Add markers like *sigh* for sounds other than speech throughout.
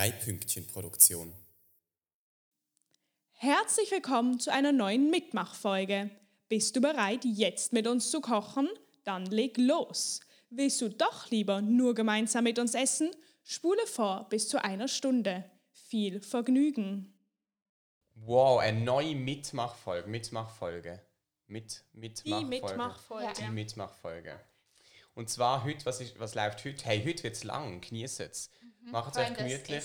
Drei-Pünktchen-Produktion. Herzlich willkommen zu einer neuen Mitmachfolge. Bist du bereit, jetzt mit uns zu kochen? Dann leg los. Willst du doch lieber nur gemeinsam mit uns essen? Spule vor bis zu einer Stunde. Viel Vergnügen. Wow, eine neue Mitmachfolge. Mitmachfolge. Mit, Die Mitmachfolge. Mitmachfolge. Die Mitmachfolge. Und zwar heute, was, ist, was läuft heute? Hey, heute wird es lang, genießt es. Macht es euch gemütlich.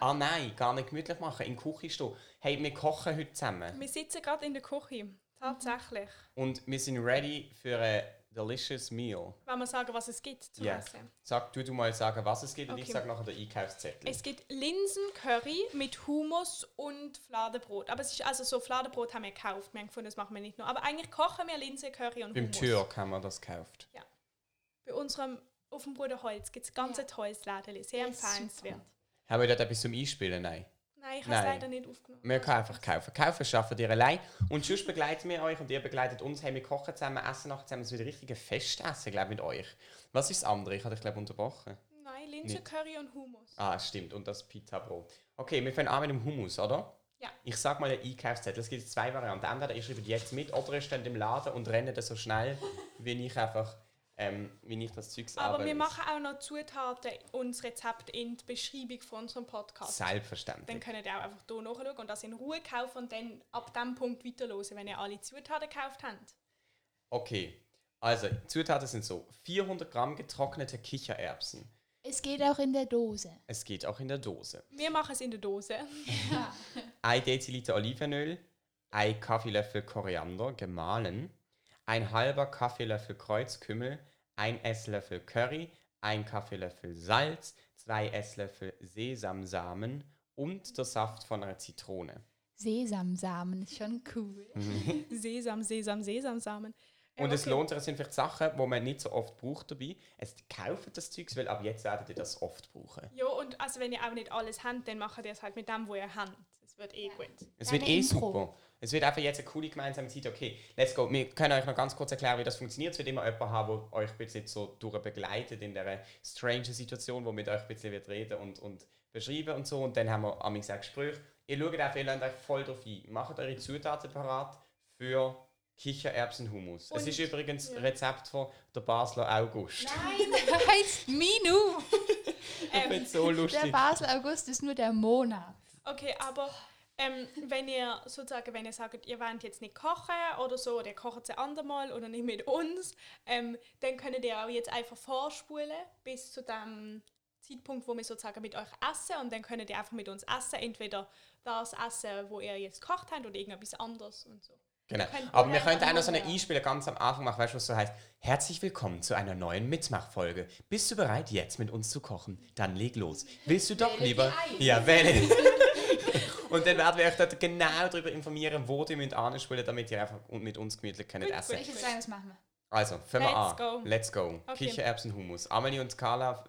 Ah nein, gar nicht gemütlich machen, in die Küche stehen. Hey, wir kochen heute zusammen. Wir sitzen gerade in der Küche. Tatsächlich. Und wir sind ready für ein delicious meal. Wollen wir sagen, was es gibt zum Ja. Essen? Sag du, du mal sagen, was es gibt und ich Okay. sage nachher den Einkaufszettel. Es gibt Linsencurry mit Hummus und Fladenbrot. Aber es ist also so, Fladenbrot haben wir gekauft. Wir haben gefunden, das machen wir nicht nur. Aber eigentlich kochen wir Linsencurry und Beim Hummus. Türk haben wir das gekauft. Bei unserem, auf dem Bruder Holz gibt es ganz Ja. ein tolles Läden. Sehr Das ist empfehlenswert. Haben wir dort etwas zum Einspielen? Nein. Nein, ich habe es leider nicht aufgenommen. Wir können einfach kaufen. Kaufen schaffen ihr allein. Und sonst begleiten wir euch und ihr begleitet uns. Hey, wir kochen zusammen, essen nachher zusammen. Es wird ein richtiges Festessen, glaube ich, mit euch. Was ist das andere? Ich habe dich, glaube unterbrochen. Nein, Linsencurry und Hummus. Ah, stimmt. Und das Pizzabrot. Okay, wir fangen an mit dem Hummus, oder? Ja. Ich sag mal den Einkaufszettel. Es gibt zwei Varianten. Entweder ihr schreibt jetzt mit oder ihr steht im Laden und rennt so schnell, wie ich einfach, ähm, wie ich das Zeug Aber wir machen auch noch Zutaten und das Rezept in die Beschreibung von unserem Podcast. Dann Selbstverständlich. könnt ihr auch einfach hier nachschauen und das in Ruhe kaufen und dann ab dem Punkt weiterhören, wenn ihr alle Zutaten gekauft habt. Okay. Also, Zutaten sind so: 400 Gramm getrocknete Kichererbsen. Es geht auch in der Dose. Es geht auch in der Dose. Wir machen es in der Dose. 1 *laughs* Deziliter Olivenöl, 1 Kaffeelöffel Koriander gemahlen, ein halber Kaffeelöffel Kreuzkümmel, 1 Esslöffel Curry, 1 Kaffeelöffel Salz, 2 Esslöffel Sesamsamen und der Saft von einer Zitrone. Sesamsamen ist schon cool. *laughs* Sesam, Sesam, Sesamsamen. Und es okay. lohnt sich, es sind vielleicht Sachen, die man nicht so oft braucht dabei. Es kauft das Zeug, weil ab jetzt werdet ihr das oft brauchen. Ja, und also wenn ihr auch nicht alles habt, dann macht ihr es halt mit dem, wo ihr habt. Es wird eh gut. Es Deine wird eh Intro. super. Es wird einfach jetzt eine coole gemeinsame Zeit. Okay, let's go. Wir können euch noch ganz kurz erklären, wie das funktioniert. Es wird immer jemanden haben, der euch ein bisschen so durchbegleitet in dieser strange Situation, wo mit euch ein bisschen wird reden und, und beschreiben und so. Und dann haben wir am auch Gespräche. Ihr schaut einfach, ihr lernt euch voll drauf ein. Macht eure Zutaten parat für Kichererbsenhummus. Es Und- ist übrigens ja. ein Rezept von der Basler August. Nein, *laughs* heißt Minu. *laughs* Ich finde so Der lustig. Basel August ist nur der Monat. Okay, aber ähm, wenn ihr sozusagen, wenn ihr sagt, ihr wollt jetzt nicht kochen oder so, oder ihr kocht es ein andermal oder nicht mit uns, ähm, dann könnt ihr auch jetzt einfach vorspulen bis zu dem Zeitpunkt, wo wir sozusagen mit euch essen und dann könnt ihr einfach mit uns essen, entweder das essen, wo ihr jetzt gekocht habt oder irgendetwas anderes und so. Genau. Aber wir könnten auch noch so eine. Einspieler ganz am Anfang machen, weißt du, was so heißt? Herzlich willkommen zu einer neuen Mitmachfolge. Bist du bereit, jetzt mit uns zu kochen? Dann leg los. Willst du doch Wähle lieber. Ja, wähle. *laughs* Und dann werden wir euch dort genau darüber informieren, wo ihr müsst anspulen, damit ihr einfach mit uns gemütlich könnt Gut, essen. Ich würde sagen, das machen wir. Also, fangen wir Let's an. go. Let's go. Okay. Kichererbsenhumus. Amelie und Carla,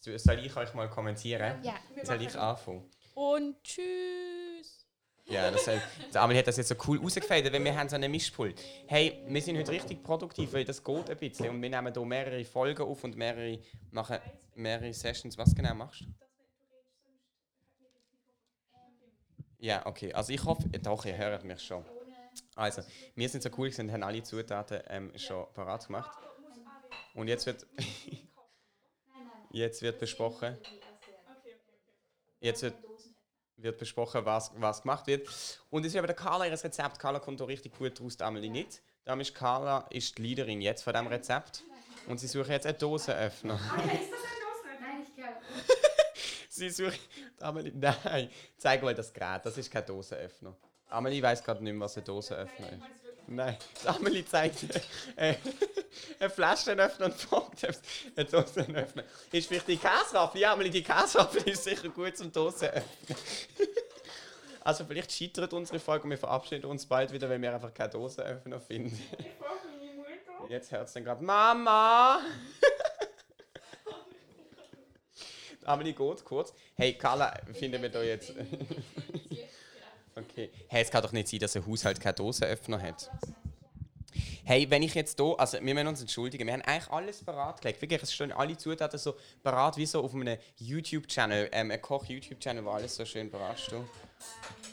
soll ich euch mal kommentieren? Ja. Wir Soll ich anfangen? Und tschüss! Ja, das hat, Amelie hat das jetzt so cool rausgefädelt, weil wir haben so einen Mischpult. Hey, wir sind heute richtig produktiv, weil das geht ein bisschen. Und wir nehmen hier mehrere Folgen auf und mehrere, machen mehrere Sessions. Was genau machst du? Ja, okay. Also ich hoffe, doch, ihr hört mich schon. Also, wir sind so cool und haben alle Zutaten ähm, schon parat gemacht. Und jetzt wird, *laughs* jetzt wird besprochen, jetzt wird wird besprochen, was, was gemacht wird. Und es ist aber der Carla ihr Rezept. Carla kommt da richtig gut raus, Amelie nicht. Darum ist Carla ist die Leaderin jetzt von diesem Rezept. Und sie sucht jetzt einen Dosenöffner. Ich sie sucht... Amelie, nein, zeig mal das Gerät. Das ist kein Dosenöffner. Amelie weiß gerade nicht mehr, was ein Dosenöffner ist. Nein, Amelie zeigt äh, einen Flaschenöffner und fragt, ob es Dosenöffner ist. vielleicht die Käseraffel? Ja, Amelie, die Käseraffel ist sicher gut zum Dosenöffnen. Also vielleicht scheitert unsere Folge und wir verabschieden uns bald wieder, wenn wir einfach keine Dosenöffner finden. Jetzt hört es dann gerade Mama! Amelie geht kurz. Hey Carla, finden wir da jetzt... *laughs* okay. Hey, es kann doch nicht sein, dass ein Haushalt keinen Dosenöffner hat. Hey, wenn ich jetzt hier, also wir müssen uns entschuldigen, wir haben eigentlich alles parat gelegt. Wirklich, es stehen alle Zutaten so parat wie so auf einem YouTube-Channel, ähm, ein Koch-YouTube-Channel, wo alles so schön parat steht.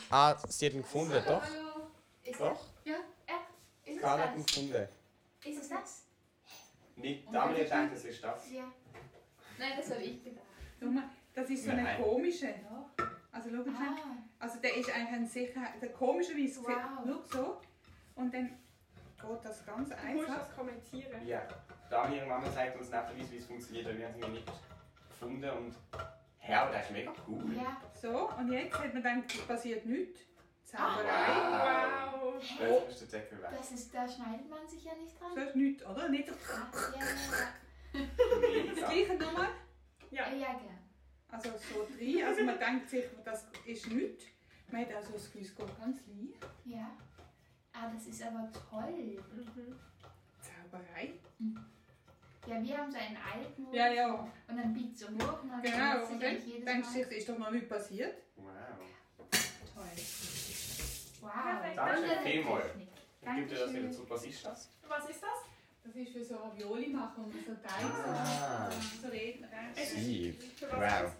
Ah, sie hat ihn gefunden, doch? Hallo. Ist Doch. das? Ja. Äh, ist es Karl hat ihn das? gefunden. Ist es das? Nicht, Daniel denkt, es ist das. Ja. Nein, das habe ich gedacht. Das ist so eine Nein. komische. Also schau mal. Ah. Also der ist eigentlich ein sicher, der komische Weise. Wow. Schau so. Und dann geht das ganz Du musst einfach. das kommentieren. Ja, Daniel und Mama zeigt uns netterweise, wie es funktioniert, weil wir haben es irgendwie nicht gefunden und... Ja, aber das ist mega cool. Ja. So, und jetzt hat man dann, es passiert nichts. Ah. Zauberei. Wow. Jetzt ist der Deckel weg. Das ist, da schneidet man sich ja nicht dran. ist nichts, oder? Nicht so. Ah, ja, ja, Das Mega. gleiche nochmal. Ja. ja. Ja, gern. Also so drin. Also man denkt sich, das ist nichts. Man hat also das Gefühl, es geht ganz leicht. Ja. Ah, das ist aber toll. Mhm. Zauberei. Ja, wir haben so einen alten Ja, ja. und dann biegt so hoch und dann Genau. Und dann denkst du, Mal. es ist doch noch nichts passiert. Wow. Toll. Wow. Perfekt. Danke. Ich gebe dir das wieder zu. Was ist das? Was ist das? Das ist für so Ravioli machen und so Teig. Ah. So, so reden. Wow.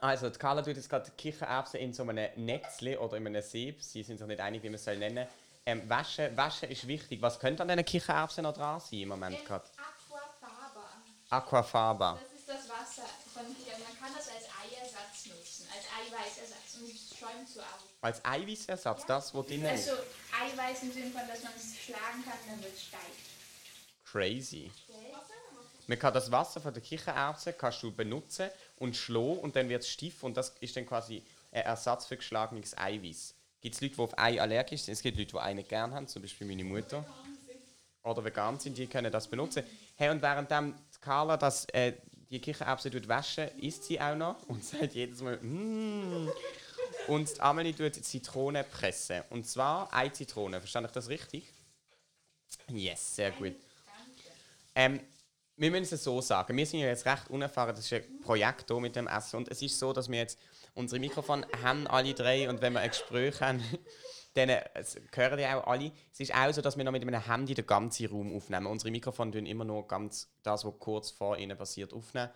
Also, die Carla tut jetzt gerade Kichererbsen in so einem Netzli oder in einem Sieb. Sie sind sich nicht einig, wie man es soll nennen ähm, Waschen, Waschen ist wichtig. Was könnte an diesen Kichererbsen noch dran sein im Moment gerade? Aquafaba. Aquafaba. Das ist das Wasser von hier. Man kann das als Eiersatz nutzen, als Eiweißersatz und es schäumt so auf. Als Eiweißersatz, das, was drin ist. Also Eiweiß im Sinne von, dass man es schlagen kann, dann wird es steif. Crazy. Okay? Man kann das Wasser von der Kichererbsen kannst du benutzen und schlagen und dann wird es stiff und das ist dann quasi ein Ersatz für geschlagenes Eiweiß. Gibt es Leute, die auf Ei allergisch sind? Es gibt Leute, die Ei gerne haben, zum Beispiel meine Mutter. Oder vegan sind, die können das benutzen. Hey, und während die Carla das, äh, die Kichererbsen waschen, isst sie auch noch und *laughs* sagt jedes Mal «Mmm». Und Amelie tut Zitrone pressen. Und zwar eine Zitrone. Verstand ich das richtig? Yes, sehr gut. Ähm, wir müssen es so sagen, wir sind ja jetzt recht unerfahren, das ist ein Projekt hier mit dem Essen und es ist so, dass wir jetzt unsere Mikrofone haben, alle drei, und wenn wir ein Gespräch haben, *laughs* dann äh, hören die auch alle. Es ist auch so, dass wir noch mit einem Handy den ganzen Raum aufnehmen. Unsere Mikrofone tun immer nur ganz das, was kurz vor ihnen passiert, aufnehmen.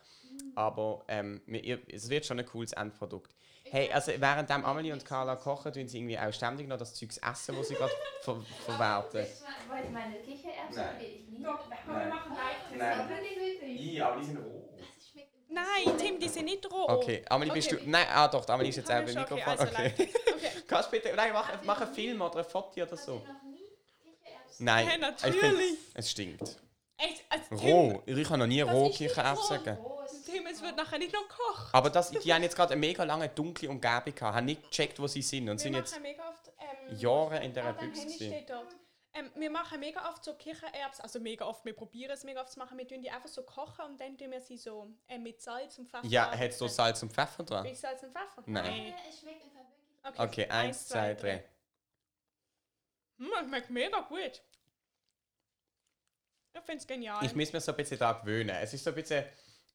Aber ähm, es wird schon ein cooles Endprodukt. Hey, also während Amelie und Carla kochen, tun sie irgendwie auch ständig noch das Zeugs essen, das sie gerade ver verwerten. Wollt meine Kichererbsen? Nein. Okay, ich liebe Doch, wir machen. Nein. Wirklich. Ja, aber die sind roh. Das schmeckt Nein, Tim, die sind nicht roh. Okay, Amelie, bist Okay. du. Nein, ah doch, Amelie ist jetzt auch beim ist okay, Mikrofon. also Okay. *laughs* Okay. Kannst du bitte. Nein, mach, mach einen Film oder ein Foto oder so. Habt ihr noch nie Kichererbsen? Nein. Ja, ich natürlich. find, es stinkt. Echt, also Roh. Ich habe noch nie roh Kichererbsen roh, es wird nachher nicht noch gekocht. Aber das, die haben jetzt gerade eine mega lange dunkle Umgebung gehabt, haben nicht gecheckt, wo sie sind und Wir sind jetzt machen mega oft. Ähm, Jahre in dieser ah, Büchse. Gewesen. Ähm, wir machen mega oft so Kichererbsen, also mega oft, wir probieren es mega oft zu machen. Wir tun die einfach so kochen und dann tun wir sie so äh, mit Salz und Pfeffer. Ja, hättest du Salz und Pfeffer dran? Mit Salz und Pfeffer? Nein. Es schmeckt einfach wirklich. Okay, eins, zwei, drei. Hm, es schmeckt mega gut. Ich finde es genial. Ich muss mir so ein bisschen daran gewöhnen. Es ist so ein bisschen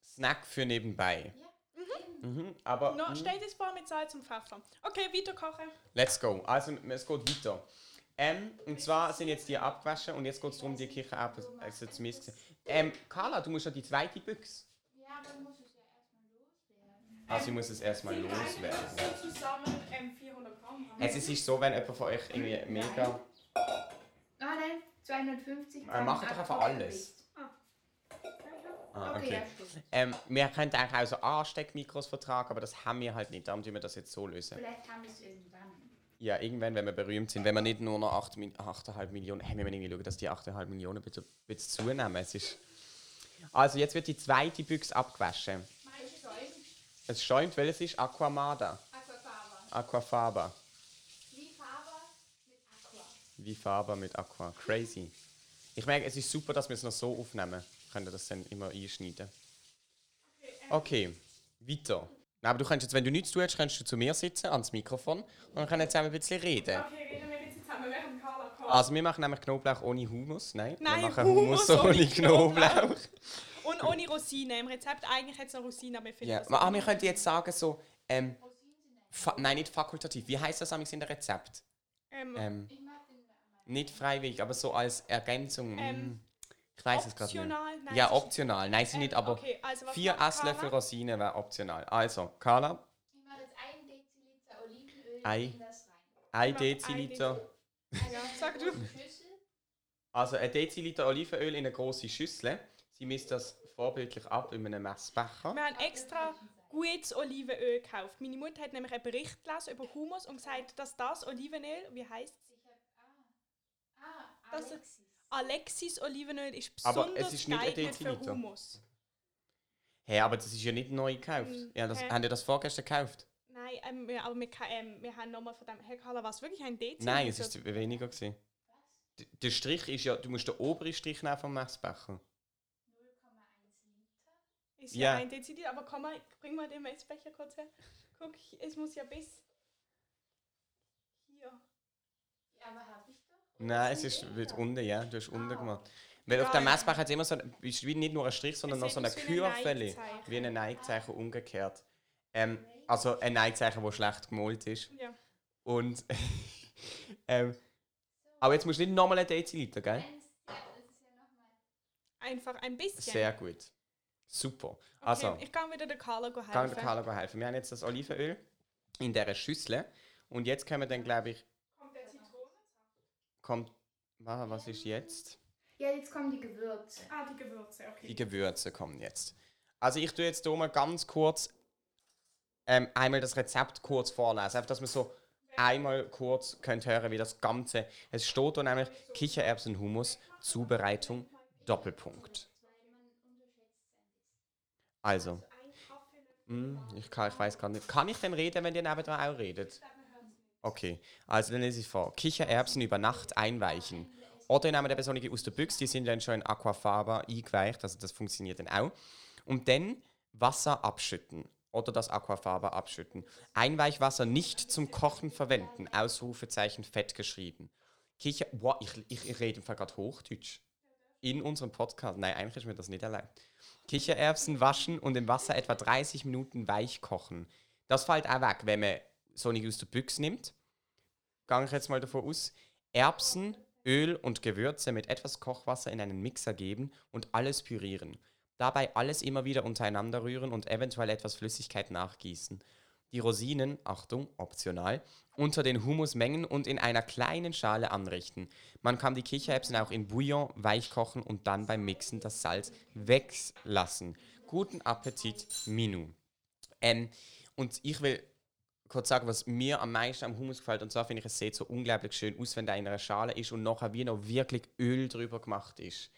Snack für nebenbei. Mhm, aber. no, mm. stell dir das vor mit Salz und Pfeffer. Okay, weiter kochen. Let's go. Also, es geht weiter. Ähm, und zwar sind jetzt die abgewaschen und jetzt geht es darum, die Kichererbsen also zu mischen. Ähm, Carla, du musst ja die zweite Büchse. Ja, aber du musst es ja erstmal loswerden. Also, ich muss es erstmal loswerden. So zusammen ähm, 400 Gramm. haben. Es ist so, wenn jemand von euch irgendwie mega. Ah nein, 250 Äh, macht doch einfach alles. Ah, Okay, okay. Ähm, wir könnten eigentlich auch so Ansteckmikros vertragen, aber das haben wir halt nicht. Darum tun wir das jetzt so lösen. Vielleicht haben wir es irgendwann. Ja, irgendwann, wenn wir berühmt sind, wenn wir nicht nur noch 8, Mi- 8,5 Millionen. Hey, wir müssen irgendwie schauen, dass die 8,5 Millionen bitte, bitte zunehmen. Es ist also, jetzt wird die zweite Büchse abgewaschen. Mein Schäumt. Es schäumt, welches ist Aquamada. Aquafaba. Aquafaba. Wie Faber mit Aqua. Wie Faber mit Aqua. Crazy. Ich merke, es ist super, dass wir es noch so aufnehmen. Können das dann immer einschneiden. Okay, weiter. Aber du kannst jetzt, wenn du nichts tust, kannst du zu mir sitzen, ans Mikrofon und dann können wir zusammen ein bisschen reden. Okay, reden wir jetzt zusammen, während Carla kocht. Also wir machen nämlich Knoblauch ohne Humus. Nein, Nein, wir machen Hummus Hummus, ohne ohne Knoblauch. Knoblauch. Und ohne Rosine. Im Rezept eigentlich hat es noch Rosine, aber finde Ja. das Ah, wir könnten jetzt sagen so, ähm, nein, nicht fakultativ. Wie heißt das amigs in der Rezept? ähm, Ähm, Nicht freiwillig, aber so als Ergänzung. Ähm, mm, ich weiß es gerade nicht. Optional? Nein, Ja, optional. Nein, sie Ähm, nicht, aber okay, also vier? Esslöffel Rosinen wäre optional. Also, Carla, Ich mache jetzt ein Deziliter Olivenöl Ei. in das rein. ein ein Deziliter. Ja, sag du. Schüssel. Also ein Deziliter Olivenöl in eine große Schüssel. Sie misst das vorbildlich ab in einem Messbecher. Wir haben extra gutes Olivenöl gekauft. Meine Mutter hat nämlich einen Bericht gelesen über Humus und gesagt, dass das Olivenöl, wie heißt es? Ah, ah, Das ist- Alexis. Olivenöl ist Aber besonders es ist nicht ein geeignet für. Humus. Hey, aber das ist ja nicht neu gekauft. Mm, Ja, das, hä? Haben ihr das vorgestern gekauft? Nein, ähm, wir, aber wir, ähm, wir haben nochmal von dem. Herr Carla, war es wirklich ein Deziliter? Nein, es ist weniger gewesen. D- Der Strich ist ja, du musst den oberen Strich nehmen vom Messbecher. 0,1 Liter. Ist ja, Ja. ein Deziliter, aber komm mal, bring mal den Messbecher kurz her. Guck, es muss ja bis hier. Ja, aber hab ich doch. Nein, es ist wird unten, ja, du hast unten gemacht. Weil auf dem Messbecher hat es immer so, ein- ist wie nicht nur ein Strich, sondern noch so eine aus wie ein. Neigzeichen. Ein umgekehrt. Ähm, also ein Neigzeichen, das schlecht gemalt ist. Ja. Und *laughs* ähm, aber jetzt musst du nicht nochmal einen Deziliter, gell? Einfach ein bisschen. Sehr gut. Super. Okay, Also, ich kann wieder der Carla go helfen. kann der Carla helfen. Wir haben jetzt das Olivenöl in dieser Schüssel. Und jetzt können wir dann, glaube ich? Kommt. Ah, Was ist jetzt? Ja, jetzt kommen die Gewürze. Ah, die Gewürze, okay. Die Gewürze kommen jetzt. Also ich tue jetzt hier mal ganz kurz ähm, einmal das Rezept kurz vorlesen. Einfach, dass man so einmal kurz könnt hören, wie das Ganze... Es steht da nämlich Kichererbsenhumus, Zubereitung, Doppelpunkt. Also, mm, ich, kann, ich weiß gar nicht. Kann ich denn reden, wenn ihr nebenan auch redet? Okay, also dann lese ich vor. Kichererbsen über Nacht einweichen. Oder nehmen der Person aus der Büchse, die sind dann schon in Aquafaba eingeweicht, also das funktioniert dann auch. Und dann Wasser abschütten oder das Aquafaba abschütten. Einweichwasser nicht zum Kochen verwenden, Ausrufezeichen fett geschrieben. Kicher, wow, ich, ich, ich rede gerade Hochdeutsch. In unserem Podcast. Nein, eigentlich ist mir das nicht erlaubt. Kichererbsen waschen und im Wasser etwa 30 Minuten weich kochen. Das fällt auch weg, wenn man so nicht aus der Büchse nimmt. Gehe ich jetzt mal davon aus. Erbsen, Öl und Gewürze mit etwas Kochwasser in einen Mixer geben und alles pürieren. Dabei alles immer wieder untereinander rühren und eventuell etwas Flüssigkeit nachgießen. Die Rosinen, Achtung, optional, unter den Humus mengen und in einer kleinen Schale anrichten. Man kann die Kichererbsen auch in Bouillon weich kochen und dann beim Mixen das Salz weglassen. Guten Appetit, Minu. Ähm, und ich will kurz sagen, was mir am meisten am Hummus gefällt. Und zwar finde ich, es sieht so unglaublich schön aus, wenn der in einer Schale ist und nachher wie noch wirklich Öl drüber gemacht ist.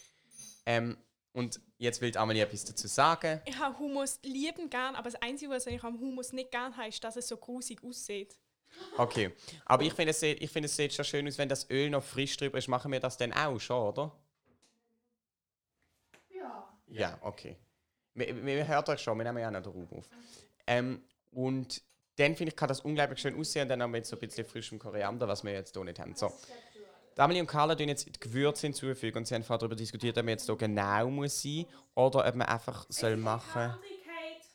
Ähm, und jetzt will Amelie etwas dazu sagen. Ich habe Hummus lieben gern, aber das Einzige, was ich am Hummus nicht gern habe, ist, dass es so grusig aussieht. Okay. Aber ich finde, es, sieht- ich finde, es sieht schon schön aus, wenn das Öl noch frisch drüber ist. Machen wir das dann auch schon, oder? Ja. Ja, okay. Wir, wir hören euch schon, wir nehmen ja auch noch den Raum auf. Ähm, und dann finde ich, kann das unglaublich schön aussehen. Und dann haben wir jetzt so ein bisschen frischem Koriander, was wir jetzt hier nicht haben. So. Die Amelie und Carla tun jetzt die Gewürze hinzufügen und sie haben vorher darüber diskutiert, ob man jetzt hier genau muss sein oder ob man einfach soll machen.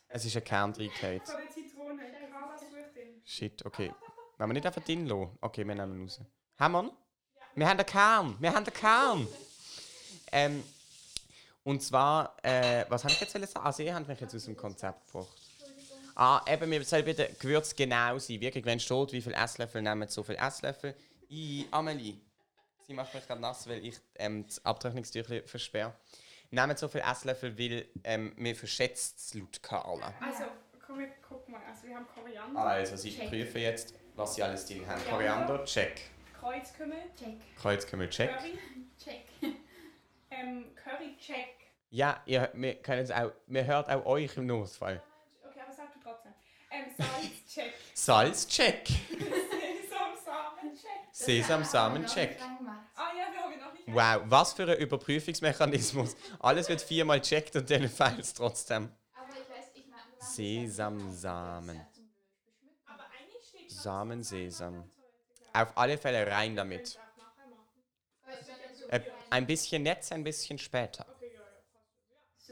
Es ist ein Kern reingehauen. Von der Zitrone. Carla sucht ihn. Shit, okay. Wollen wir nicht einfach den lassen? Okay, wir nehmen ihn raus. Haben wir ihn? Wir haben den Kern! Wir haben den Kern! ähm, und zwar, äh, was habe ich jetzt sagen? Ah, Sie haben mich jetzt aus dem Konzept gebracht. Ah, eben, wir sollen bitte Gewürz genau sein. Wirklich, wenn steht, wie viel Esslöffel nehmen, so viel Esslöffel. I, Amelie. Sie macht mich gerade nass, weil ich ähm, das Abtrocknungstüchlein versperre. Nehmen so viel Esslöffel, weil ähm, mir verschätzt es laut Carla. Also, komm, wir gucken mal. Also, wir haben Koriander, Also, Sie Check. prüfen jetzt, was Sie alles drin haben. Koriander, check. Kreuzkümmel, Check. Kreuzkümmel, check. Curry, Check. *laughs* ähm, Curry, check. Ja, ihr, wir können es auch, wir hört auch euch im Notfall. Okay, aber sag du trotzdem. Ähm, Salz, check. *laughs* Salz, check. Sesamsamen, check. *laughs* Sesamsamen, check. Ah ja, wir haben noch nicht. Wow, was für ein Überprüfungsmechanismus. Alles wird viermal checkt und dann fällt es trotzdem. Aber ich weiß, ich Sesamsamen. Aber eigentlich steht Samen, Sesam. Auf alle Fälle rein damit. Äh, ein bisschen jetzt, ein bisschen später.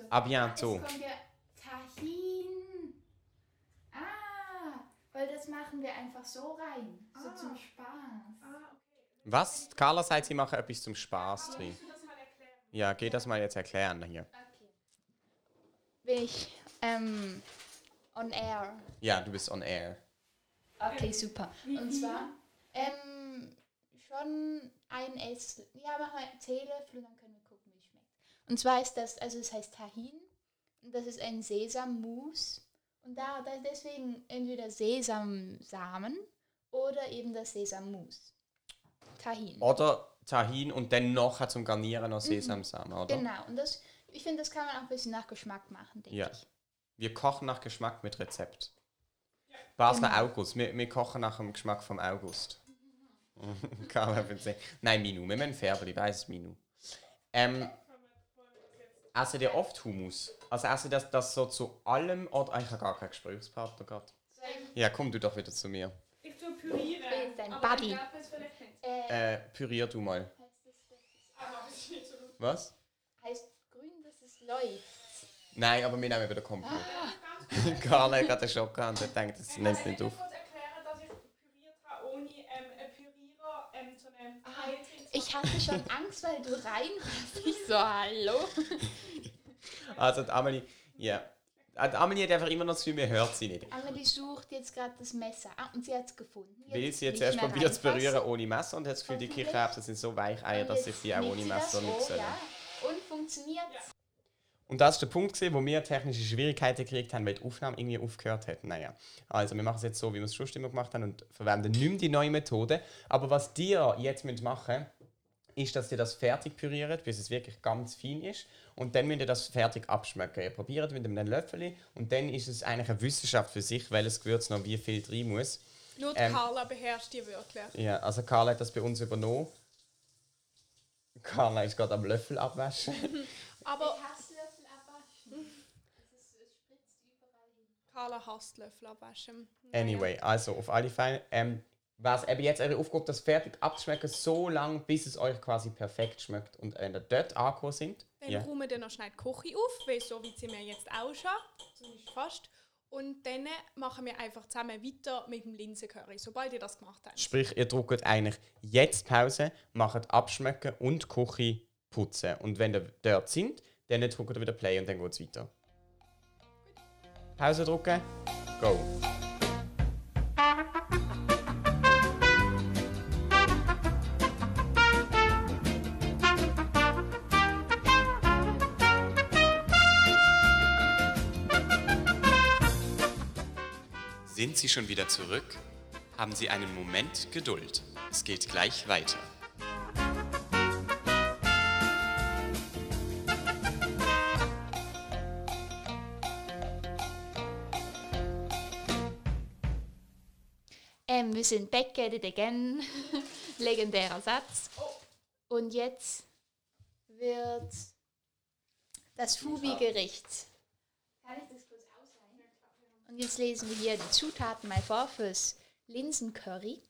à bientôt. Kommt Tahin. Ah, weil das machen wir einfach so rein. So Ah. zum Spaß. Ah, okay. Was? Carla sagt, sie machen etwas zum Spaß drin. Ja, geh das mal jetzt erklären hier. Bin ich ähm, on air? Ja, du bist on air. Okay, super. Und zwar ähm, schon ein Esslöffel. Ja, mach mal Teelöffel und dann können wir gucken, wie es schmeckt. Und zwar ist das, also es heißt Tahin. Und das ist ein Sesammousse. Und da, da deswegen entweder Sesamsamen oder eben das Sesammousse. Tahin. Oder Tahin und dann noch zum Garnieren noch Sesamsamen, oder? Genau. Und das, ich finde, das kann man auch ein bisschen nach Geschmack machen, denke Ja. ich. Wir kochen nach Geschmack mit Rezept. Basler Genau. August. Wir, wir kochen nach dem Geschmack vom August. *laughs* Sehen. Nein, Minu. Wir müssen färben, ich weiß Minu. Ähm, essen ihr oft Hummus? Also essen das, das so zu allem oder ich habe gar keinen Gesprächspartner gerade. Ja, komm du doch wieder zu mir. Ich tue pürieren. bin dein aber Buddy. Ich. Äh, Äh, pürier du mal. Lustig. Was? heißt grün, dass es läuft. Nein, aber wir nehmen wieder Komplett. *laughs* Carla hat gerade einen Schock gehabt und denkt, das nimmt nicht auf. Ich kurz erklären, dass ich püriert habe, ohne ähm, einen Pürierer ähm, so einen Teil drin zu Ich hatte schon Angst, weil du reinpasst. Ich so, hallo. *laughs* Also, die Amelie, ja. Die Amelie hat einfach immer noch das Gefühl, wir hört sie nicht. Amelie sucht jetzt gerade das Messer. Ah, und sie hat es gefunden. Weil sie jetzt erst probiert zu berühren ohne Messer und hat das Gefühl, die. Kichererbsen sind so Weicheier, dass jetzt sich die auch ohne Messer nicht ja. Und funktioniert. Und das ist der Punkt, gewesen, wo wir technische Schwierigkeiten gekriegt haben, weil die Aufnahme irgendwie aufgehört hat. Naja, also wir machen es jetzt so, wie wir es schon immer gemacht haben und verwenden nicht mehr die neue Methode. Aber was ihr jetzt müsst machen ist, dass ihr das fertig püriert, bis es wirklich ganz fein ist. Und dann müsst ihr das fertig abschmecken. Ihr probiert mit einem Löffel und dann ist es eigentlich eine Wissenschaft für sich, welches Gewürz noch wie viel drin muss. Nur die Ähm, Carla beherrscht die wirklich. Ja, also Carla hat das bei uns übernommen. Carla ist gerade am Löffel abwaschen. *laughs* Aber Hasslöffel abwaschen. Es spritzt überall hin. Carla hasst Löffel abwaschen. Anyway, also auf alle Fälle. Ähm, was eben jetzt eure Aufgabe, das fertig abzuschmecken, so lange, bis es euch quasi perfekt schmeckt. Und wenn ihr dort angekommen sind, Dann ja. räumen wir noch schnell die Küche auf, weil so wie sie mir jetzt ausschaut, zumindest fast. Und dann machen wir einfach zusammen weiter mit dem Linsencurry, sobald ihr das gemacht habt. sprich, ihr drückt eigentlich jetzt Pause, macht abschmecken und die Küche putzen. Und wenn ihr dort sind, dann drückt ihr wieder Play und dann geht es weiter. Pause drücken, go. Sind Sie schon wieder zurück? Haben Sie einen Moment Geduld. Es geht gleich weiter. Ähm, wir sind back at it again. Legendärer Satz. Und jetzt wird das Fubi-Gericht. Kann ich das? Und jetzt lesen wir hier die Zutaten mal vor fürs Linsencurry.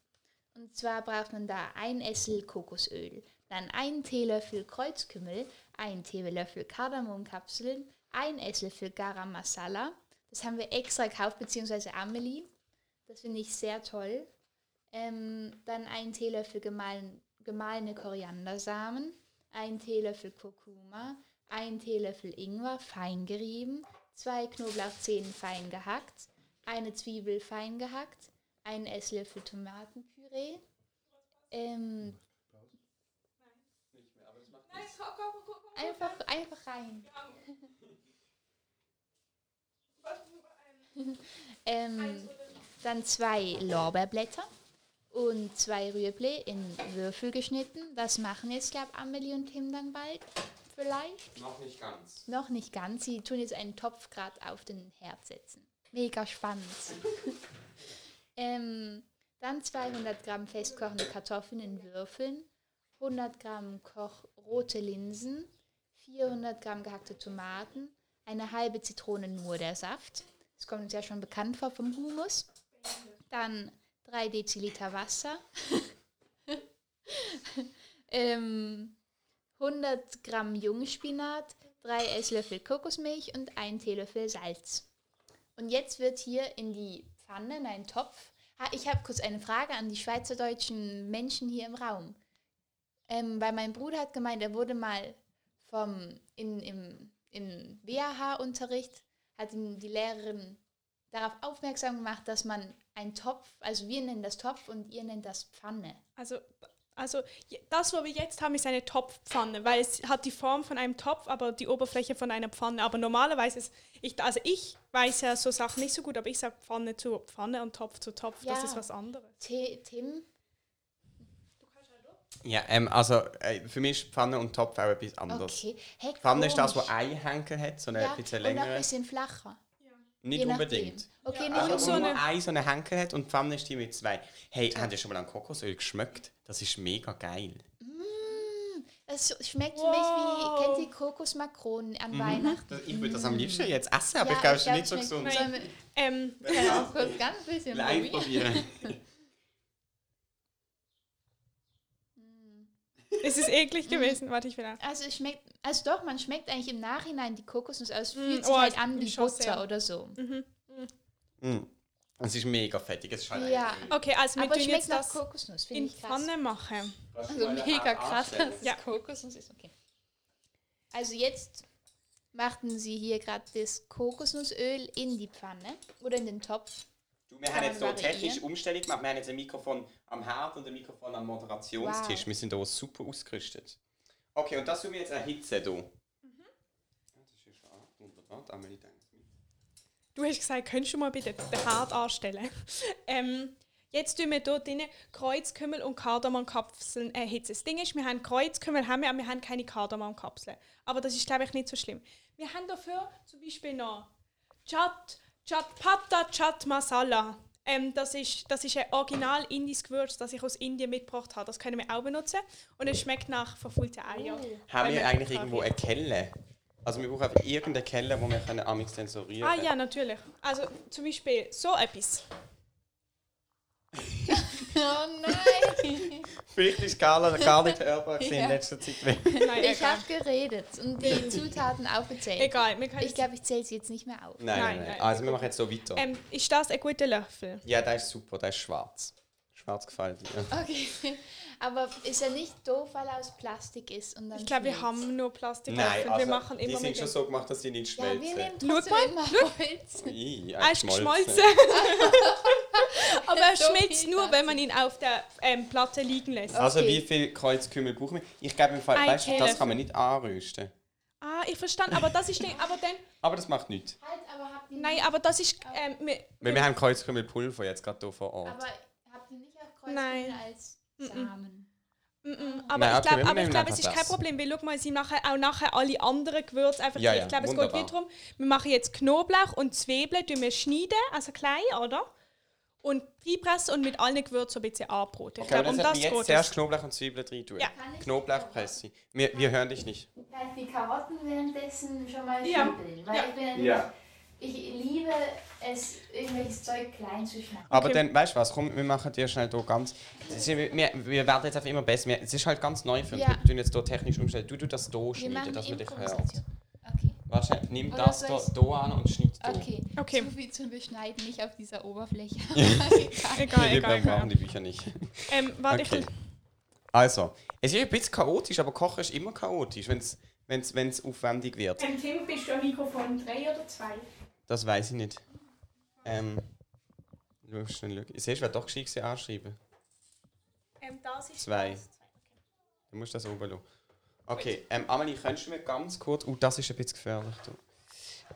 Und zwar braucht man da ein Essel Kokosöl, dann einen Teelöffel Kreuzkümmel, einen Teelöffel Kardamomkapseln, ein Esslöffel Garam Masala. Das haben wir extra gekauft, beziehungsweise Amelie. Das finde ich sehr toll. Ähm, dann ein Teelöffel gemahlen, gemahlene Koriandersamen, ein Teelöffel Kurkuma, ein Teelöffel Ingwer fein gerieben, zwei Knoblauchzehen fein gehackt, eine Zwiebel fein gehackt, ein Esslöffel Tomatenpüree, ähm, einfach, einfach rein. *laughs* Ähm, dann zwei Lorbeerblätter und zwei Rüebli in Würfel geschnitten. Das machen jetzt, glaube Amelie und Tim dann bald. Vielleicht. Noch nicht ganz. Noch nicht ganz. Sie tun jetzt einen Topf gerade auf den Herd setzen. Mega spannend. *laughs* ähm, dann 200 Gramm festkochende Kartoffeln in Würfeln, 100 Gramm Koch rote Linsen, 400 Gramm gehackte Tomaten, eine halbe Zitrone nur der Saft. Das kommt uns ja schon bekannt vor vom Humus. Dann 3 Deziliter Wasser. *laughs* ähm, 100 Gramm Jungspinat, 3 Esslöffel Kokosmilch und 1 Teelöffel Salz. Und jetzt wird hier in die Pfanne, in einen Topf. Ah, ich habe kurz eine Frage an die schweizerdeutschen Menschen hier im Raum. Ähm, weil mein Bruder hat gemeint, er wurde mal vom, in, im, im WAH-Unterricht, hat ihm die Lehrerin darauf aufmerksam gemacht, dass man einen Topf, also wir nennen das Topf und ihr nennt das Pfanne. Also, also das, was wir jetzt haben, ist eine Topfpfanne, weil es hat die Form von einem Topf, aber die Oberfläche von einer Pfanne. Aber normalerweise ist, ich, also ich weiß ja so Sachen nicht so gut, aber ich sage Pfanne zu Pfanne und Topf zu Topf. Das Ja. ist was anderes. T Tim, Ja, ähm, also äh, für mich ist Pfanne und Topf auch etwas anderes. okay. Hey, Pfanne ist das, komisch. was Einhängen hat, so eine ja, bisschen und auch ein längere. bisschen flacher. Nicht unbedingt. Okay, Ja, nicht Also so nur eine- ein so eine Henkel hat und die Pfanne ist die mit zwei. Hey, habt ihr schon mal an Kokosöl geschmeckt? Das ist mega geil. Es schmeckt für mich wie, Wow. kennt ihr Kokosmakronen an Weihnachten? Ich würde das am liebsten jetzt essen, aber Ja, ich glaube, es ist nicht so gesund. Wir Ähm, ja, kurz ganz bisschen Live probieren? probieren. *laughs* es ist eklig gewesen. Warte, ich will auch. Also es schmeckt, also doch, man schmeckt eigentlich im Nachhinein die Kokosnuss aus. Es Mm, fühlt sich oh, halt an wie Butter sehr. oder so. Mm. Es ist mega fettig. Es ist halt Ja, Okay, also wir aber tun schmeckt jetzt nach das Kokosnuss, finde in ich krass. Pfanne machen. Also mega krass, dass es Ja. Kokosnuss ist. Okay. Also jetzt machten sie hier gerade das Kokosnussöl in die Pfanne oder in den Topf. Du, wir Kann haben jetzt so technische Umstellung gemacht. Wir haben jetzt ein Mikrofon am Herd und ein Mikrofon am Moderationstisch. Wow. Wir sind hier super ausgerüstet. Okay, und das tun wir jetzt erhitzen hier. Mhm. Ja, das ist schon wunderbar. Da wir nicht gedacht. Du hast gesagt, könntest du mal bitte den Herd anstellen? *laughs* ähm, jetzt tun wir dort drin Kreuzkümmel und Kardamomkapseln erhitzen. Das Ding ist, wir haben Kreuzkümmel, haben wir, aber wir haben keine Kardamomkapseln. Aber das ist, glaube ich, nicht so schlimm. Wir haben dafür zum Beispiel noch Chat, Chat Pata, Chat Masala. Ähm, das, ist, das ist ein original indisches Gewürz, das ich aus Indien mitgebracht habe. Das können wir auch benutzen. Und es schmeckt nach verfulten Eiern. Haben Wenn wir eigentlich irgendwo eine Kelle? Also wir brauchen einfach irgendeine Kelle, wo wir können amix sensorieren Ah ja, natürlich. Also zum Beispiel so etwas. *laughs* Oh nein! Vielleicht ist Carla gar nicht hörbar Ja. in letzter Zeit. Nein, *laughs* ich habe geredet und die Zutaten aufgezählt. Egal, wir können Ich glaube, ich zähle sie jetzt nicht mehr auf. Nein, nein, Nein, nein. Also wir machen jetzt so weiter. Ähm, ist das ein guter Löffel? Ja, der ist super, der ist schwarz. Schwarz gefällt mir. Okay. Aber ist ja nicht doof, weil er aus Plastik ist und dann Ich glaube, wir schmilzt. haben nur Plastiklöffel. Nein, also, wir machen die immer sind mit schon so gemacht, dass die nicht Ja, wir schmelzen. nehmen Schau trotzdem mal, immer Holz. Ih, Er ist geschmolzen. Aber er So schmilzt viel nur, wenn man ihn auf der ähm, Platte liegen lässt. Also Okay. wie viel Kreuzkümmel brauchen wir? Ich glaube im Fall, Ein weißt du, das Teelöffel. kann man nicht anrösten. Ah, ich verstand. Aber das ist nicht. Aber dann. Aber das macht nichts. Halt, aber habt ihr Nein, nicht, aber das ist. Ähm, wir, Weil wir haben Kreuzkümmelpulver jetzt gerade hier vor Ort. aber habt ihr nicht auch Nein. Kreuzkümmel als Samen? mm, mm, aber Nein, ich okay, glaube, wir aber ich glaube, es ist kein das. Problem, weil schau mal, sie machen auch nachher alle anderen Gewürze einfach. Ja, ich ja, glaube, es geht nicht darum, wir machen jetzt Knoblauch und Zwiebeln, wir schneiden, also klein, oder? Und reinpressen und mit allen Gewürzen ein bisschen anbraten. Ich Okay, glaube, um das jetzt geht zuerst es. Knoblauch und Zwiebeln rein tun. Ja. Ich- Knoblauchpresse. Wir, wir hören dich nicht. Kann ich die Karotten währenddessen schon mal Ja. schnippeln? Weil Ja. ich bin Ja. Ich liebe es, irgendwelches Zeug klein zu schneiden. Aber Okay. dann, weißt du was, komm, wir machen dir schnell hier ganz... Wir, wir, wir werden jetzt einfach immer besser. Wir, es ist halt ganz neu für uns. Ja. Wir tun jetzt hier technisch umstellen. Du, du das hier Wir schneiden, machen dass man dich hört. Okay. Warte, nimm Oder das hier, hier an und schneid hier. Okay. Okay. So viel zum Beschneiden, nicht auf dieser Oberfläche. *laughs* *laughs* Egal, wir egal, wir brauchen egal. die Bücher nicht. Ähm, warte, Okay. ich, Also, es ist ein bisschen chaotisch, aber Kochen ist immer chaotisch, wenn es wenn's, wenn's aufwendig wird. Ähm, Tim, bist du am Mikrofon 3 oder 2? Das weiß ich nicht. Ähm. Du musst schnell schauen. Siehst du, wer doch gescheit gewesen, anschreiben. Ähm, das ist Zwei. das. Du musst das oben lassen. Okay, ähm, Amelie, könntest du mir ganz kurz. Oh, das ist ein bisschen gefährlich. Du.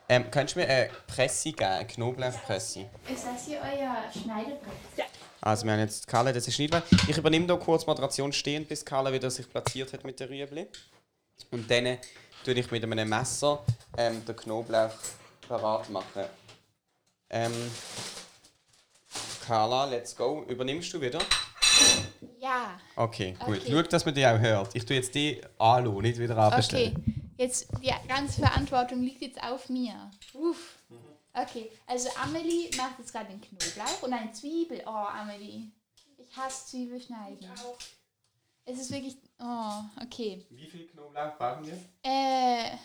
Ähm, könntest du mir eine Presse geben, eine Knoblauchpresse? Ist das hier euer Schneidebrett? Also, wir haben jetzt Carla, das ist nicht wahr. Ich übernehme hier kurz Moderation stehend, bis Carla wieder sich platziert hat mit der Rüebli. Und dann tue ich mit einem Messer ähm, den Knoblauch parat machen. Ähm, Carla, let's go. Übernimmst du wieder? Ja. Okay, gut. Okay. Schau, dass man die auch hört. Ich tue jetzt die anlassen, nicht wieder Okay. abstellen. Jetzt, die ganze Verantwortung liegt jetzt auf mir. Uff. Okay, also Amelie macht jetzt gerade den Knoblauch und eine Zwiebel. Oh, Amelie. Ich hasse Zwiebelschneiden. Es ist wirklich. Oh, okay. Wie viel Knoblauch brauchen wir? Äh,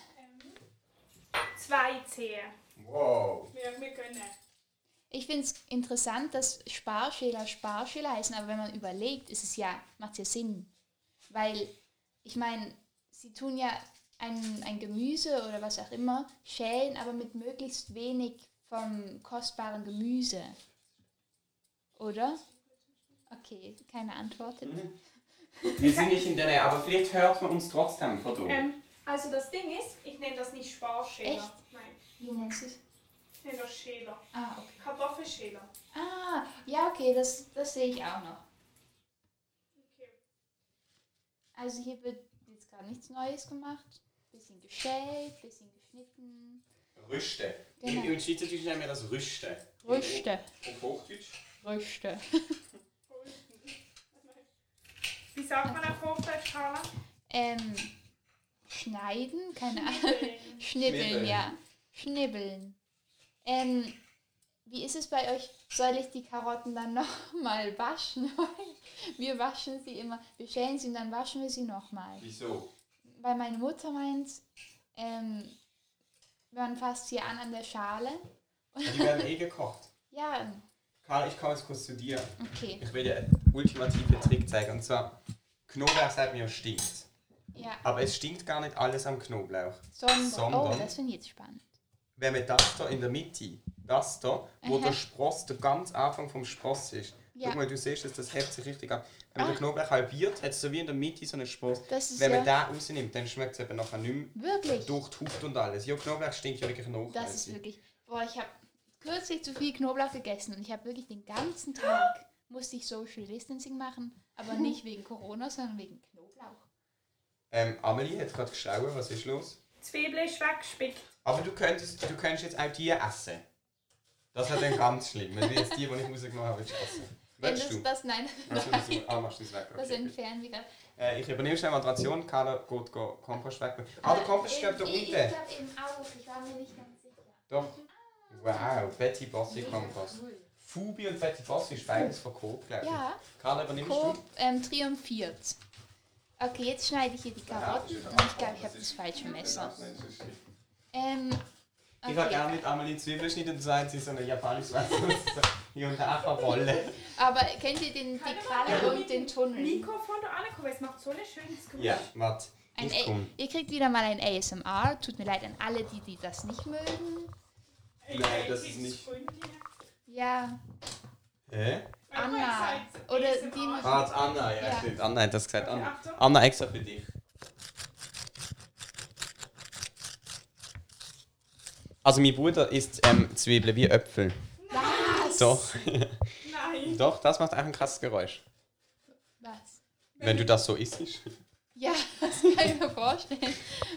Zwei Zehe. Wow. Wir, wir können. ich finde es interessant, dass Sparschäler Sparschäler heißen, aber wenn man überlegt, ist es ja, macht es ja Sinn. Weil, ich meine, sie tun ja ein, ein Gemüse oder was auch immer schälen, aber mit möglichst wenig vom kostbaren Gemüse. Oder? Okay, keine Antwort. Wir sind nicht in der Nähe, aber vielleicht hört man uns trotzdem von da. Ähm, also das Ding ist, ich nenne das nicht Sparschäler. Echt? Nein, Wie nennst du es? ich nenne das Schäler. Ah, okay. Kartoffelschäler. Ah, ja, okay, das, das sehe ich auch noch. Okay. Also hier wird jetzt gar nichts Neues gemacht. Bisschen geschält, bisschen geschnitten. Rüste. Genau. Im, Im Schweizerdeutsch nennen wir das Rüste. Rüste. Auf Hochdeutsch? Rüste. *laughs* Wie sagt man auf Hochdeutsch, Carla? Ähm, schneiden? Keine Ahnung. Schnibbeln. Ja. Schnibbeln. Ähm, wie ist es bei euch? Soll ich die Karotten dann *laughs* nochmal waschen? *laughs* wir waschen sie immer. Wir schälen sie und dann waschen wir sie nochmal. Wieso? Weil meine Mutter meint, ähm, man fasst sie an an der Schale. Die werden eh gekocht. *laughs* Ja, Karl, ich komme jetzt kurz zu dir. okay. Ich will dir einen ultimativen Trick zeigen. Und zwar, Knoblauch sagt mir, stinkt. Ja, Aber es stinkt gar nicht alles am Knoblauch. sondern, Sondern- oh, das finde ich jetzt spannend. Wenn man das da in der Mitte, das da, wo Aha. der Spross, der ganz Anfang vom Spross ist. Ja. Guck mal, du siehst, dass das hebt sich richtig an. Wenn man Ah. den Knoblauch halbiert, hat es so wie in der Mitte so einen Spross. Wenn man ja den rausnimmt, dann schmeckt es eben nachher nicht mehr wirklich. durch die Haut und alles. Ja, Knoblauch stinkt ja wirklich noch. Das ist wirklich. Boah, ich habe kürzlich zu viel Knoblauch gegessen und ich habe wirklich den ganzen Tag musste ich Social Distancing machen, aber *laughs* nicht wegen Corona, sondern wegen Knoblauch. Ähm, Amelie hat gerade geschrauen, was ist los? Zwiebel ist weggespickt. Aber du könntest, du könntest jetzt auch die essen. Das wäre dann ganz schlimm, wenn du jetzt die, die ich rausgenommen habe, willst essen. Wenn das, du? das, nein, nein, ah, machst du das weg. das entfernen wir gerade. Äh, ich übernehme schnell mal die Ration, Carla geht go Kompost weg. Ah, der Kompost glaub ich, da Ich, ich unten. glaube eben auch, ich war mir nicht ganz sicher. Doch. Wow, Betty Bossi Kompost. Fubi und Betty Bossi ist beides von Coop, glaube ich. Ja, Carla, übernimmst Coop du? ähm, triumphiert. Okay, jetzt schneide ich hier die Karotten und ich glaube, ich habe das falsche Messer. Ähm, Ich habe okay. gerne mit Amelie Zwiebeln schneiden und sagen, sie ist so eine japanische Messer. so hier und da verrollen. Aber kennt ihr den, die Kralle und den Tunnel? Mikrofon da ankommen, es macht so ein schönes Geräusch. Ja, warte. Ein Ich A komm. ihr kriegt wieder mal ein ASMR. Tut mir leid an alle, die, die das nicht mögen. Nein, das ist nicht- Ja, Hä? Anna. Oder die muss- Warte, Anna, ja, Ja. stimmt. Anna hat das gesagt. Anna. Anna extra für dich. Also mein Bruder isst ähm, Zwiebeln wie Äpfel. was? Doch. Nein. Doch, das macht auch ein krasses Geräusch. Was? Wenn du das so isst. Ja, das kann ich mir vorstellen.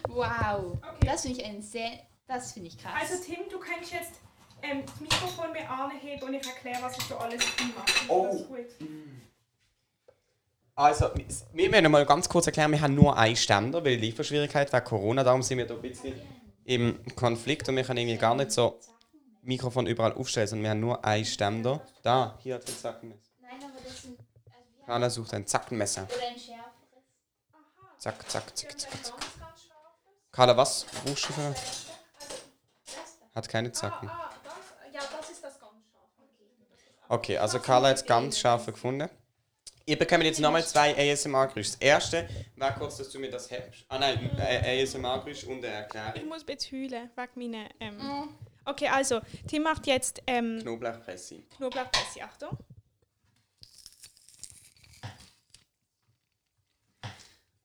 Wow. Okay. Das finde ich ein sehr. Das finde ich krass. Also Tim, du kannst jetzt ähm, das Mikrofon mir anheben und ich erkläre, was ich so alles drin mache. Oh. Das ist gut. Also, wir müssen mal ganz kurz erklären, wir haben nur einen Ständer, weil Lieferschwierigkeit wegen Corona, darum sind wir da ein bisschen im Konflikt und wir können irgendwie gar nicht so Mikrofon überall aufstellen, sondern wir haben nur einen Ständer. Da, hier hat ein Zackenmesser. Nein, aber das sind. Also Carla sucht ein Zackenmesser. oder ein schärferes. Zack, zack, zack, zack, zack. Carla, was. Das da. Hat keine Zacken. Ah, das, ja, das ist das ganz scharf. Okay, also Carla hat es ganz scharf gefunden. Ihr bekommt jetzt nochmal zwei ASMR-Geräusche. Das erste wäre kurz, dass du mir das hebst. Ah nein, äh, ASMR-Geräusch und eine Ich Erklärung. muss jetzt heulen, wegen meiner... Ähm. Okay, also, Tim macht jetzt ähm, Knoblauchpresse. Knoblauchpresse. Achtung.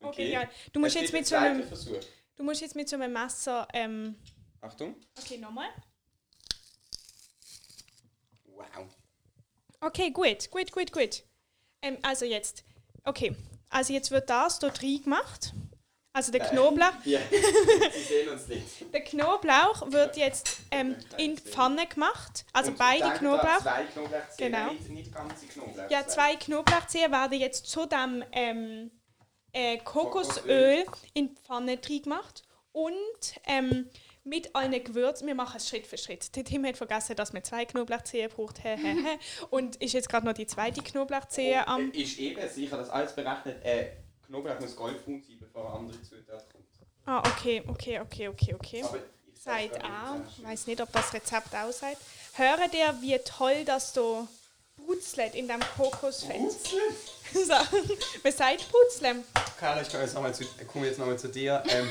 Okay, ja. Du musst, jetzt mit so einem, Versuch. du musst jetzt mit so einem Messer... Ähm, Achtung. okay, nochmal. Wow. Okay, gut, gut, gut, gut. Ähm, also jetzt, okay, also jetzt wird das dort rein gemacht. Also der Nein. Knoblauch, *laughs* Ja, *laughs* Sie sehen uns nicht. der Knoblauch wird jetzt ähm, in die Pfanne gemacht. Also Und beide Knoblauch. Zwei Knoblauchzehen, Genau. nicht, nicht ganze Knoblauchzehen. Ja, zwei Knoblauchzehen werden jetzt zu dem ähm, äh, Kokosöl. Kokosöl in die Pfanne rein gemacht und ähm, mit allen Gewürzen. Wir machen es Schritt für Schritt. Der Tim hat vergessen, dass man zwei Knoblauchzehen braucht. Und ist jetzt gerade noch die zweite Knoblauchzehe am. Äh, Ist eben sicher, dass alles berechnet. Äh, Knoblauch muss goldbraun sein, bevor eine andere Zutat kommt. Ah, okay, okay, okay, okay, okay. Aber ich Seid auch. Ich weiß nicht, ob das Rezept aussieht. Höre dir, wie toll das so brutzelt in dem Kokosfett. Brutzelt? Sachen. *laughs* Man sagt Putzle. Carla, ich komme jetzt nochmal zu, jetzt noch mal zu dir. Ähm,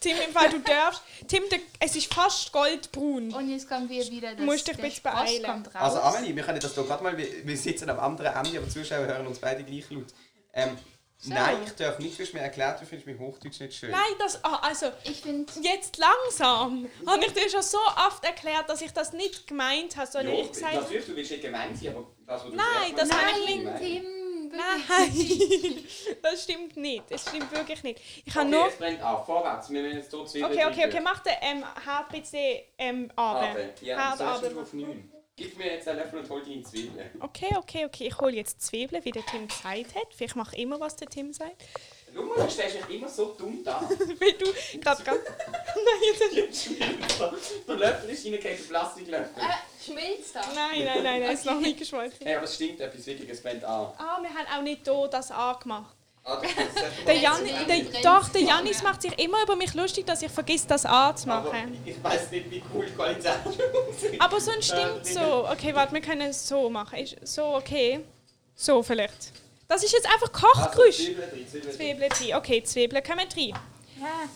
Tim, im Fall du darfst. Tim, der, es ist fast goldbraun. Und jetzt kommen wir wieder, das, musst dich ein bisschen beeilen. also Amelie, wir können das doch gerade mal, wir, wir sitzen am anderen Ende, aber die Zuschauer hören uns beide gleich laut. Ähm, Nein, ich darf nicht, du hast mir erklärt, du findest mich Hochdeutsch nicht schön. Nein, das. Ah, also, ich finde, jetzt langsam. Habe ich dir schon so oft erklärt, dass ich das nicht gemeint habe, sondern Ja, ich gesagt natürlich, du willst nicht gemeint sein, aber das, was du Nein, das habe ist ich nicht nein. Tim, wirklich. Nein, *laughs* das stimmt nicht. Das stimmt wirklich nicht. Ich habe Okay, nur. es brennt auf, vorwärts. Wir müssen jetzt hier Zwiebeln Okay, okay, okay, mach den ähm, bitte ähm, runter. Ja, Hart schon auf 9? Gib mir jetzt einen Löffel und hol deine Zwiebeln. Okay, okay, okay. Ich hole jetzt Zwiebeln, wie der Tim gesagt hat. Vielleicht mache ich immer, was der Tim sagt. Mal, du stellst dich immer so dumm da. *laughs* Weil du gerade ganz. *laughs* Nein, das Jetzt er. Der Löffel ist reingefallen, der Plastiklöffel. Äh, schmilzt da. nein, nein, nein, das ist noch nicht geschmolzen. Hey, aber es stinkt etwas wirklich, es brennt an. Ah, wir haben auch nicht hier das angemacht. Ah, das- das Der Jan, der, doch, der. Janis macht sich immer über mich lustig, dass ich vergesse, das Aber anzumachen. ich weiß nicht, wie cool die Qualität ist. Aber sonst stimmt so. Okay, warte, wir können es so machen. Ist so okay? So vielleicht. Das ist jetzt einfach Also, Kochgerüst. Zwiebeln drin, Zwiebeln drin. Zwiebeln drin. Okay, Zwiebeln kommen rein. Ja,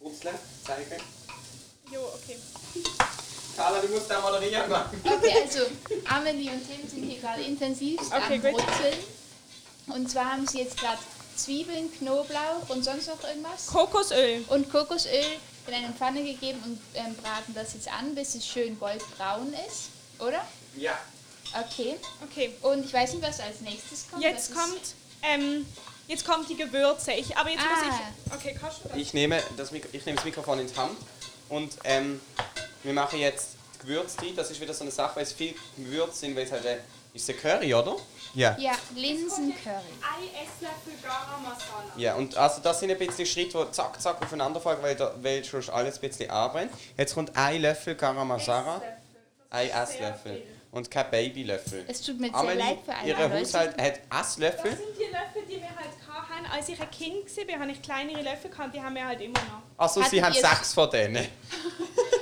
Putzle, zeigen. Jo, okay. Carla, du musst da moderieren machen. okay, also Amelie und Tim sind hier gerade intensiv Okay, am gut. Brutzeln. Und zwar haben sie jetzt gerade Zwiebeln, Knoblauch und sonst noch irgendwas. Kokosöl. Und Kokosöl in eine Pfanne gegeben und ähm, braten das jetzt an, bis es schön goldbraun ist, oder? Ja. Okay. Okay. Und ich weiß nicht, was als nächstes kommt. Jetzt kommt, ähm, jetzt kommt die Gewürze. Ich, aber jetzt muss Ah. ich. Okay, kannst du das? Ich nehme das, Mik ich nehme das Mikrofon in die Hand und ähm, wir machen jetzt Gewürz. Das ist wieder so eine Sache, weil es viel Gewürz sind, weil es halt äh, ist der Curry, oder? Ja. Ja, Linsencurry. Ein Esslöffel Garam Masala. Ja, und also das sind ein bisschen Schritte, die zack, zack aufeinander folgen, weil, da, weil schon alles ein bisschen anbrennt. Jetzt kommt ein Löffel Garam Masala, ein Esslöffel und kein Babylöffel. Es tut mir sehr Amelie, leid für alle ihr. Haushalt hat Das Esslöffel. sind die Löffel, die wir halt hatten. Als ich ein Kind war, habe ich kleinere Löffel gehabt, die haben wir halt immer noch. Also sie haben ihr- sechs von denen. *laughs*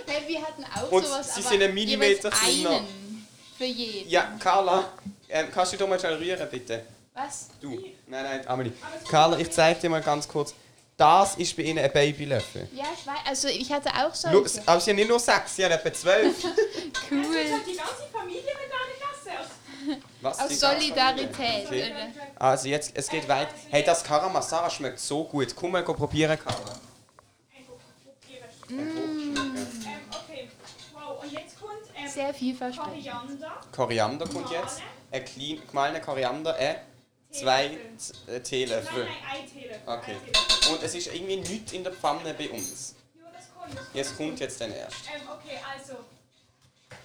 Hey, wir hatten auch Und sowas, sie aber sind einen Millimeter jeweils kleiner. einen für jeden. Ja, Carla, ähm, kannst du doch mal schnell rühren, bitte? Was? Du. Nein, nein, Amelie. Carla, ich zeige dir mal ganz kurz. Das ist bei Ihnen ein Babylöffel. Ja, ich weiß. Also ich hatte auch solche. Aber sie haben nicht nur sechs, sie haben etwa zwölf. Also *laughs* Cool. hat die ganze Familie mit einer Gasse. Was? Aus Solidarität. Okay. Also jetzt, es geht weit. Hey, das Karamasara schmeckt so gut. Komm mal probieren, Carla. Ähm, okay. Wow, und jetzt kommt ähm, Sehr vielversprechend. Koriander. Koriander kommt jetzt. Ein klein, gemahlener Koriander, äh, zwei Z- äh, Teelöffel. Nein, nein, ein Teelöffel. Okay. Ein Teelöffel. Und es ist irgendwie nichts in der Pfanne bei uns. Jo, das kommt. Jetzt kommt jetzt dann erst. Ähm, okay, also.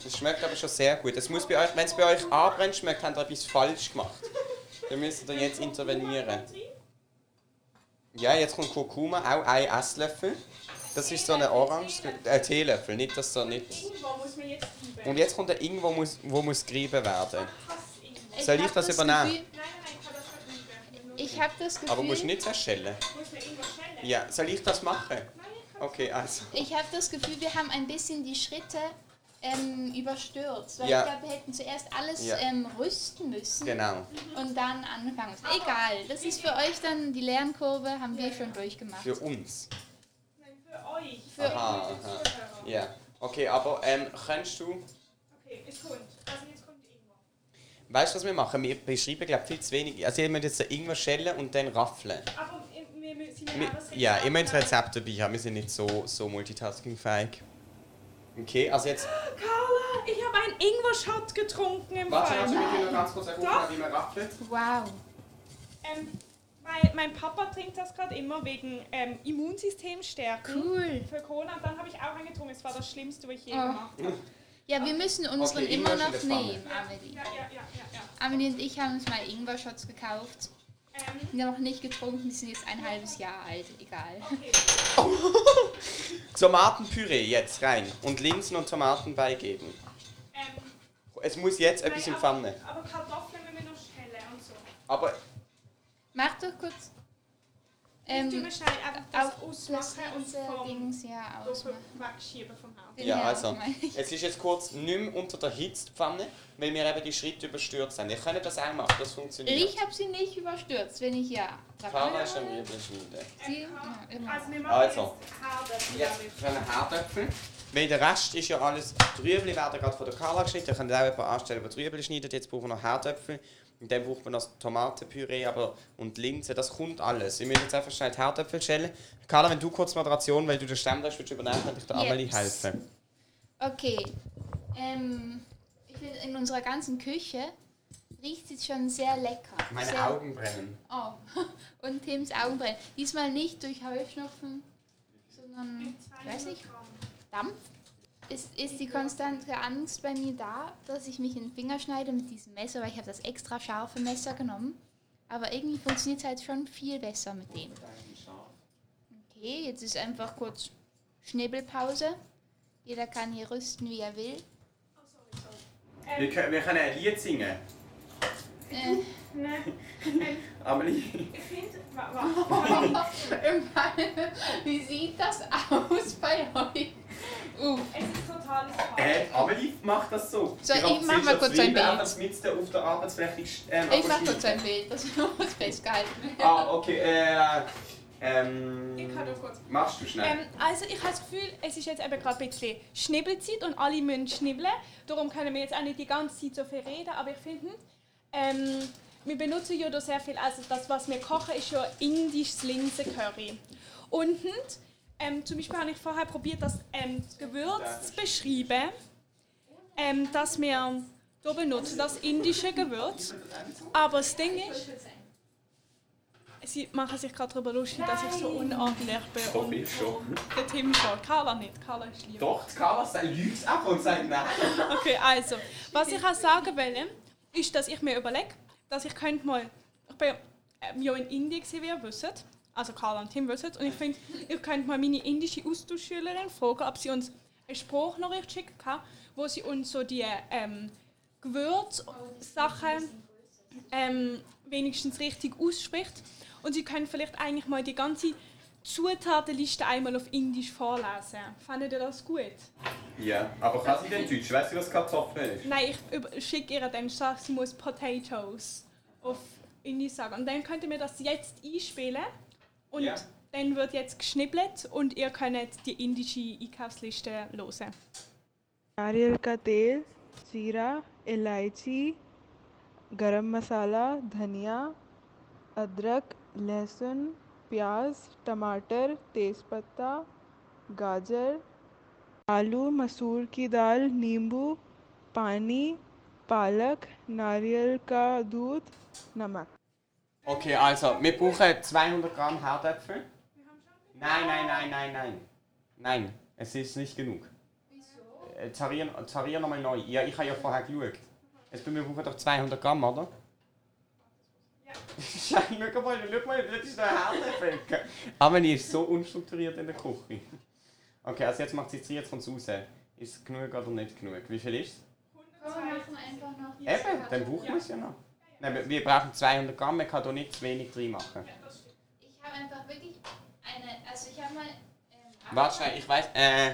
Es schmeckt aber schon sehr gut. Es muss bei euch, wenn es bei euch anbrennt schmeckt, habt ihr etwas falsch gemacht. Dann müsst ihr jetzt intervenieren. Ja, jetzt kommt Kurkuma, auch ein Esslöffel. Das ist so ein orange äh, Teelöffel, nicht dass da nicht. Ingwer muss man jetzt treiben. Und jetzt kommt der Ingwer, wo muss, wo muss gerieben werden. Soll ich das übernehmen? Nein, nein, nein, ich kann das nicht treiben. Ich habe das Gefühl, Aber musst du nicht zerschellen. Ja, soll ich das machen? Okay, also. ich habe das Gefühl, wir haben ein bisschen die Schritte ähm, überstürzt. Weil Ja. ich glaube, wir hätten zuerst alles Ja. ähm, rüsten müssen Genau. und dann anfangen müssen. Egal, das ist für euch dann die Lernkurve, haben wir schon durchgemacht. Für uns. Nein, für euch. Für- Aha, aha. Ja. Okay, aber ähm, kannst du. Okay, es kommt. Also jetzt. Weißt du, was wir machen? Wir beschreiben, glaube viel zu wenig. Also, ihr müsst jetzt den Ingwer schälen und dann raffeln. Aber wir, wir, wir sind Wir, ja ja, immer ins Rezept. Dabei haben. Wir sind nicht so, so multitaskingfähig. Okay, also jetzt. Carla, ich habe einen Ingwer-Shot getrunken im Warte, Fall. also wir können noch ganz kurz erkunden, wie man raffelt. Wow. Ähm, weil mein Papa trinkt das gerade immer wegen ähm, Immunsystem stärken. Cool. Für Corona. Und dann habe ich auch einen getrunken. Es war das Schlimmste, was ich je Oh. gemacht habe. Ja, wir müssen unseren Okay, immer noch nehmen, Amelie. Ja, ja, ja. Amelie und ich haben uns mal Ingwer-Shots gekauft. Ähm, Die haben noch nicht getrunken, die sind jetzt ein halbes Jahr alt. Egal. okay. *laughs* Tomatenpüree jetzt rein und Linsen und Tomaten beigeben. Ähm, Es muss jetzt etwas in Pfanne. Aber, Kartoffeln müssen wir noch schälen und so. Aber Mach doch kurz. Ähm, Ähm, wir schnell einfach das ausmachen und vom Dings ja ausmachen. vom Ja, also, ich. es ist jetzt kurz nicht mehr unter der Hitze die Pfanne, weil wir eben die Schritte überstürzt haben. Ihr könnt das auch machen, das funktioniert. Ich habe sie nicht überstürzt, wenn ich ja. Carla ist am ja, immer. Also wir Also. jetzt für einen Herdöpfel. Weil der Rest ist ja alles, die Rüebli werden gerade von der Carla geschnitten. Ihr könnt auch jemanden anstellen, der die Rüebli schneidet. Jetzt brauchen wir noch Herdöpfel. Und dann braucht man noch Tomatenpüree aber, und Linsen. Das kommt alles. Ich muss jetzt einfach schnell die Herdöpfel schälen. Carla, wenn du kurz Moderation, weil du den Stamm hast, willst du übernehmen, könnte ich der Amelie Jeps. helfen. Okay. Ähm, ich finde, in unserer ganzen Küche riecht es schon sehr lecker. Meine sehr, Augen brennen. Oh. *laughs* Und Tims Augen brennen. Diesmal nicht durch Heuschnupfen, sondern, ich weiß nicht, Dampf. Ist, ist die konstante Angst bei mir da, dass ich mich in den Finger schneide mit diesem Messer, weil ich habe das extra scharfe Messer genommen. Aber irgendwie funktioniert es halt schon viel besser mit dem. Okay, jetzt ist einfach kurz Schnibbelpause. Jeder kann hier rüsten, wie er will. Wir können, wir können ein Lied singen. Äh, *laughs* Nein, Amelie. ich finde, wa- wa- *laughs* *laughs* wie sieht das aus bei euch? Uh, es ist total Äh, Amelie macht das so. So, ich mach sie mal kurz ein Bild. Meter mitten auf der Arbeitsfläche. Ähm, ich mache kurz ein Bild, das muss festgehalten werden. Ah, okay. Äh, ähm, Ich kann doch kurz. Machst du schnell. Ähm, also ich habe das Gefühl, es ist jetzt eben gerade ein bisschen Schnibbelzeit und alle müssen schnibbeln. Darum können wir jetzt auch nicht die ganze Zeit so viel reden, aber ich finde, ähm, wir benutzen ja da sehr viel, also das, was wir kochen, ist ja indisches Linsencurry. Und ähm, zum Beispiel habe ich vorher probiert, das ähm, Gewürz zu beschreiben, ähm, dass wir hier benutzen, das indische Gewürz. Aber das Ding ist, sie machen sich gerade darüber lustig, dass ich so unordentlich bin. So und schon. der Tim schon. Carla nicht. Carla ist lieb. Doch, Carla sagt, lügt ab und sagt nein. *laughs* Okay, also. Was ich auch sagen will, ist, dass ich mir überlege, dass ich könnte mal... Ich bin ähm, ja in Indien, wie ihr wisst. Also Carla und Tim wissen. Und ich finde, ich könnte mal meine indische Austauschschülerin fragen, ob sie uns eine Sprachnachricht schicken kann, wo sie uns so die ähm, Gewürzsachen ähm, wenigstens richtig ausspricht. Und sie können vielleicht eigentlich mal die ganze Zutatenliste einmal auf Indisch vorlesen. Fandet ihr das gut? Ja, aber kann sie denn Deutsch? Weißt du, was Kartoffel ist? Nein, ich schicke ihr dann, sie muss Potatoes auf Indisch sagen. Und dann könnt ihr mir das jetzt einspielen. Und Ja. dann wird jetzt geschnibbelt und ihr könnt die indische Einkaufsliste hören. नारियल का तेल जीरा इलायची गरम मसाला धनिया अदरक लहसुन प्याज टमाटर तेज़पत्ता गाजर आलू मसूर की दाल नींबू पानी पालक नारियल का दूध नमक Okay, also, wir brauchen 200 Gramm Herdäpfel. Nein, nein, nein, nein, nein. Nein, es ist nicht genug. Wieso? Tarier, tarier nochmal neu. Ja, ich habe ja vorher geschaut. Jetzt, wir brauchen doch 200 Gramm, oder? Ja. *laughs* schau mal, schau mal, das ist der Herdäpfel. Amelie ist so unstrukturiert in der Küche. Okay, also jetzt macht sie jetzt von raus. Ist es genug oder nicht genug? Wie viel ist es? Komm, wir machen einfach noch Eben, dann brauchen wir es ja noch. Nein, wir- brauchen 200 Gramm, man kann da nicht zu wenig drin machen. Ich habe einfach wirklich eine, also ich habe mal... Ähm, Warte schnell, ich weiß. Äh.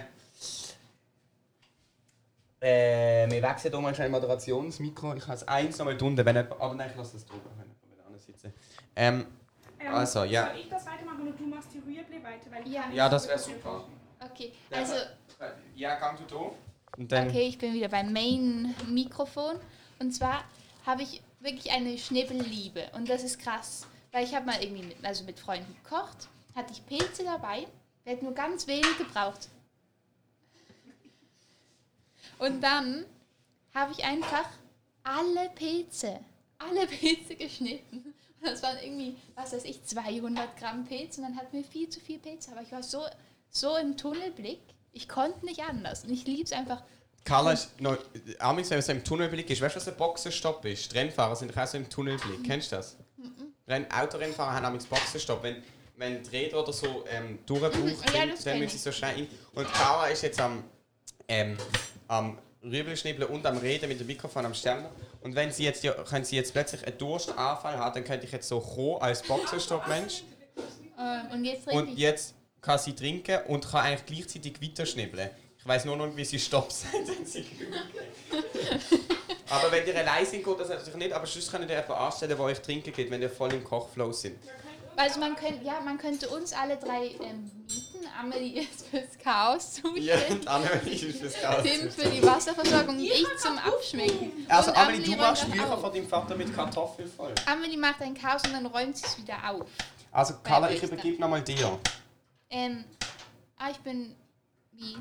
Äh, wir wechseln hier mal schnell Moderationsmikro. Ich habe es eins nochmal drunter, wenn jemand, Aber nein, ich lasse das drüber, wenn jemand anders sitzt. Ähm, Also, ja. Soll ich das weitermachen und du machst die Rüebli weiter? Weil Ja. ja, das wäre super. Okay, Ja, also... Ja, gang du da. Okay, ich bin wieder beim Main-Mikrofon. Und zwar habe ich wirklich eine Schnibbelliebe. Und das ist krass. Weil ich habe mal irgendwie mit, also mit Freunden gekocht, hatte ich Pilze dabei. Wir nur ganz wenig gebraucht. Und dann habe ich einfach alle Pilze, alle Pilze geschnitten. Das waren irgendwie, was weiß ich, 200 Gramm Pilze. Und dann hatten wir viel zu viel Pilze. Aber ich war so, so im Tunnelblick. Ich konnte nicht anders. Und ich liebe es einfach. Carla ist noch. Amigs, wenn man so im Tunnelblick ist, weißt du, was ein Boxenstopp ist? Die Rennfahrer sind doch auch so im Tunnelblick. Kennst du das? Renn Autorennfahrer haben amigs Boxenstopp. Wenn, wenn die Räder oder so ähm, durchbraucht, Ja, dann, müssen sie so schnell in. Und Carla ist jetzt am. Ähm, am Rübelschnibbeln und am Reden mit dem Mikrofon am Ständer. Und wenn sie jetzt, ja, können sie jetzt plötzlich einen Durstanfall haben, dann könnte ich jetzt so kommen als Boxenstopp-Mensch. Ähm, und jetzt Und jetzt kann sie trinken und kann eigentlich gleichzeitig weiterschnibbeln. Ich weiß nur noch, wie sie Stopp sagt, *laughs* wenn sie. Aber wenn ihr allein sind, geht das natürlich nicht. Aber sonst könnt ihr einfach anstellen, wo euch trinken geht, wenn ihr voll im Kochflow sind. Also man könnte, ja, man könnte uns alle drei ähm, mieten. Amelie ist fürs Chaos Ja, zuständig. *laughs* und Amelie ist fürs Chaos. Tim für die Wasserversorgung und ich zum Abschmecken. Also und Amelie, du machst Bücher von deinem Vater mit Kartoffeln voll. Amelie macht ein Chaos und dann räumt sie es wieder auf. Also Carla, ich übergebe nochmal dir. Ähm, ah, ich bin wie?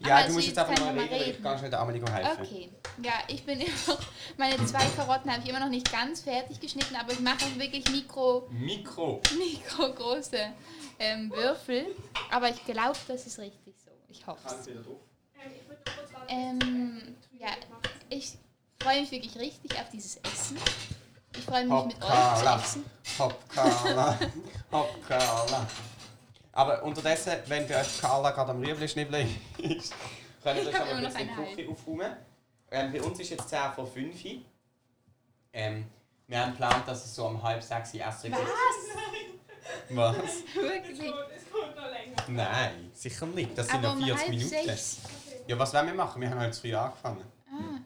Ja, Aber du musst jetzt einfach mal reden, weil ich reden. kann schnell der Amelie helfen. Okay. Ja, ich bin *laughs* immer noch, meine zwei Karotten habe ich immer noch nicht ganz fertig geschnitten, aber ich mache auch wirklich mikro, Mikro. mikro große ähm, Würfel. Aber ich glaube, das ist richtig so. Ich hoffe es. Ähm, ja, ich freue mich wirklich richtig auf dieses Essen. Ich freue mich Hopp, mit euch zu essen. Hopp, Carla. *laughs* Aber unterdessen, wenn bei euch Carla gerade am Rüebli schnibbeln ist, euch hab aber immer ein noch bisschen die Küche aufräumen. Ähm, bei uns ist jetzt 10 vor 5 Uhr. Ähm, wir haben geplant, dass es so um halb sechs Essen gibt. Was? Wirklich. *laughs* Es kommt noch länger. Nein, sicher nicht. Das sind Aber um 40 halb Minuten. sechs. Ja, was wollen wir machen? Wir haben zu früh angefangen. Ah,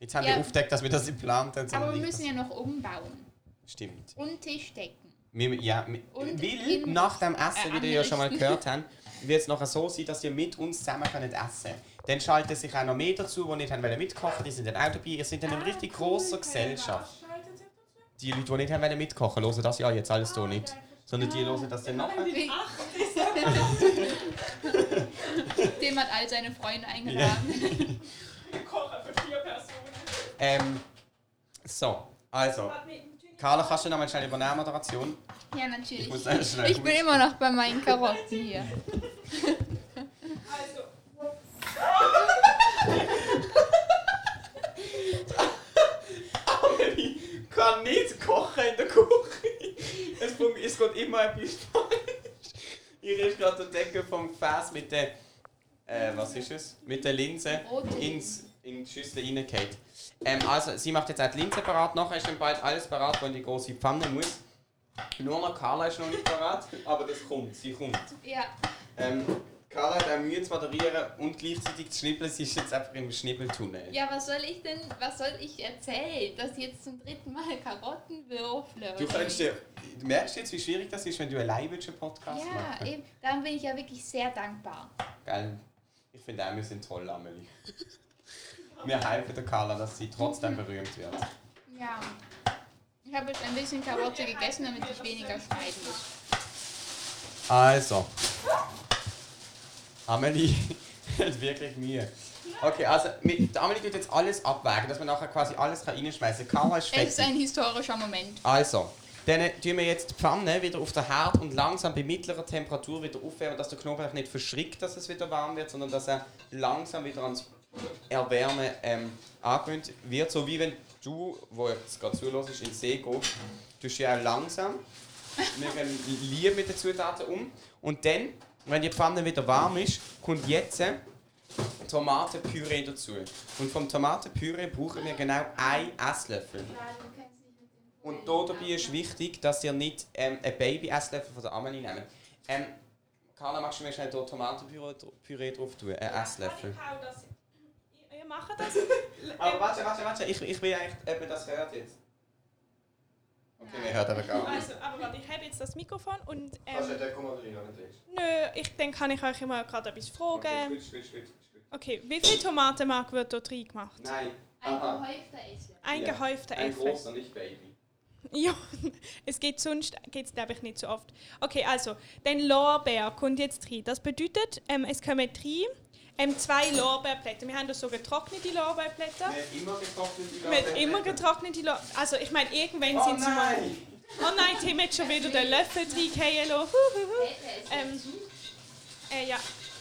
Jetzt haben Ja. wir aufgedeckt, dass wir das geplant haben. aber wir müssen ja noch umbauen. Stimmt. Und Tisch decken. Wir, ja, wir, weil nach dem Essen, äh, wie ihr ja schon mal gehört *laughs* habt, wird es nachher so sein, dass ihr mit uns zusammen könnt essen Dann schalten sich auch noch mehr dazu, die nicht haben wollen mitkochen die sind dann auch dabei. Ihr seid in einer richtig grossen Gesellschaft. Die Leute, die nicht haben wollen mitkochen hören das ja jetzt alles hier nicht. Sondern die hören das dann nachher. Tim *laughs* hat all seine Freunde eingeladen. Kochen für vier Personen. Ähm, so, also. Carla, kannst du noch mal schnell übernehmen, Moderation? Ja, natürlich. Ich muss Ich bin immer noch bei meinen Karotten hier. Also, *laughs* Amelie kann nicht kochen in der Küche. Es, es geht immer etwas falsch. Ihr ist gerade der Deckel vom Gefäß mit der. Äh, was ist es? Mit der Linse ins, in die Schüssel reingehauen. Ähm, also, sie macht jetzt auch die Linse parat. Nachher ist dann bald alles parat, was in die große Pfanne muss. Nur noch Carla ist noch nicht parat, aber das kommt, sie kommt. Ja, Ähm, Carla hat auch Mühe zu moderieren und gleichzeitig zu schnippeln. Sie ist jetzt einfach im Schnippeltunnel. ja, was soll ich denn, was soll ich erzählen? Dass ich jetzt zum dritten Mal Karotten würfle? Du, kannst dir, du merkst jetzt, wie schwierig das ist, wenn du allein willst, einen Podcast Ja, machen eben. Darum bin ich ja wirklich sehr dankbar. Gell? Ich finde auch, wir sind toll, Amelie. Wir helfen der Carla, dass sie trotzdem *laughs* berühmt wird. Ja. Ich habe jetzt ein bisschen Karotte gegessen, damit ich weniger schneiden muss. Also. Amelie *laughs* hat wirklich Mühe. Okay, also mit, Amelie tut jetzt alles abwägen, dass man nachher quasi alles kann reinschmeißen kann. Es ist ein historischer Moment. Also, dann tun wir jetzt die Pfanne wieder auf den Herd und langsam bei mittlerer Temperatur wieder aufwärmen, dass der Knoblauch nicht verschrickt, dass es wieder warm wird, sondern dass er langsam wieder ans Erwärmen ähm, angewöhnt wird. So wie wenn du, wo jetzt gerade zulässt, in den See gehst, tust du ja langsam mit einem Lieb mit den Zutaten um. Und dann, wenn die Pfanne wieder warm ist, kommt jetzt Tomatenpüree dazu. Und vom Tomatenpüree brauchen wir genau einen Esslöffel. Und hier dabei ist wichtig, dass ihr nicht ähm, einen Baby-Esslöffel von der Amelie nehmt. Ähm, Carla, magst du mir schnell hier Tomatenpüree Püree drauf tun? Einen Esslöffel. Ich hau das. *laughs* Aber warte, warte, warte. Ich, ich will eigentlich, ob man das hört jetzt. Okay, wir hören aber gar nicht. Also, aber warte, ich habe jetzt das Mikrofon und. Du Ähm, den Kommanderin noch nicht nö, ich, dann kann ich euch immer gerade etwas Okay, fragen. ist gut, gut, ist gut. Okay, wie viel Tomatenmark wird dort reingemacht? Nein. Ein Aha. gehäufter Esslöffel. Ein Ja, gehäufter Ein Äpfel. großer, nicht Baby. *laughs* Ja, es geht sonst, geht es glaube ich nicht so oft. Okay, also, den Lorbeer kommt jetzt rein. Das bedeutet, ähm, es kommen rein ähm, zwei Lorbeerblätter. Wir haben da so getrocknete Lorbeerblätter. Wir haben immer getrocknete Mit immer getrocknete Lorbeerblätter. Also ich meine, irgendwann Oh sind sie mal... nein! Oh nein, Tim hat schon wieder den Löffel reingefallen lassen. Huhuhu. Ähm, äh, ja,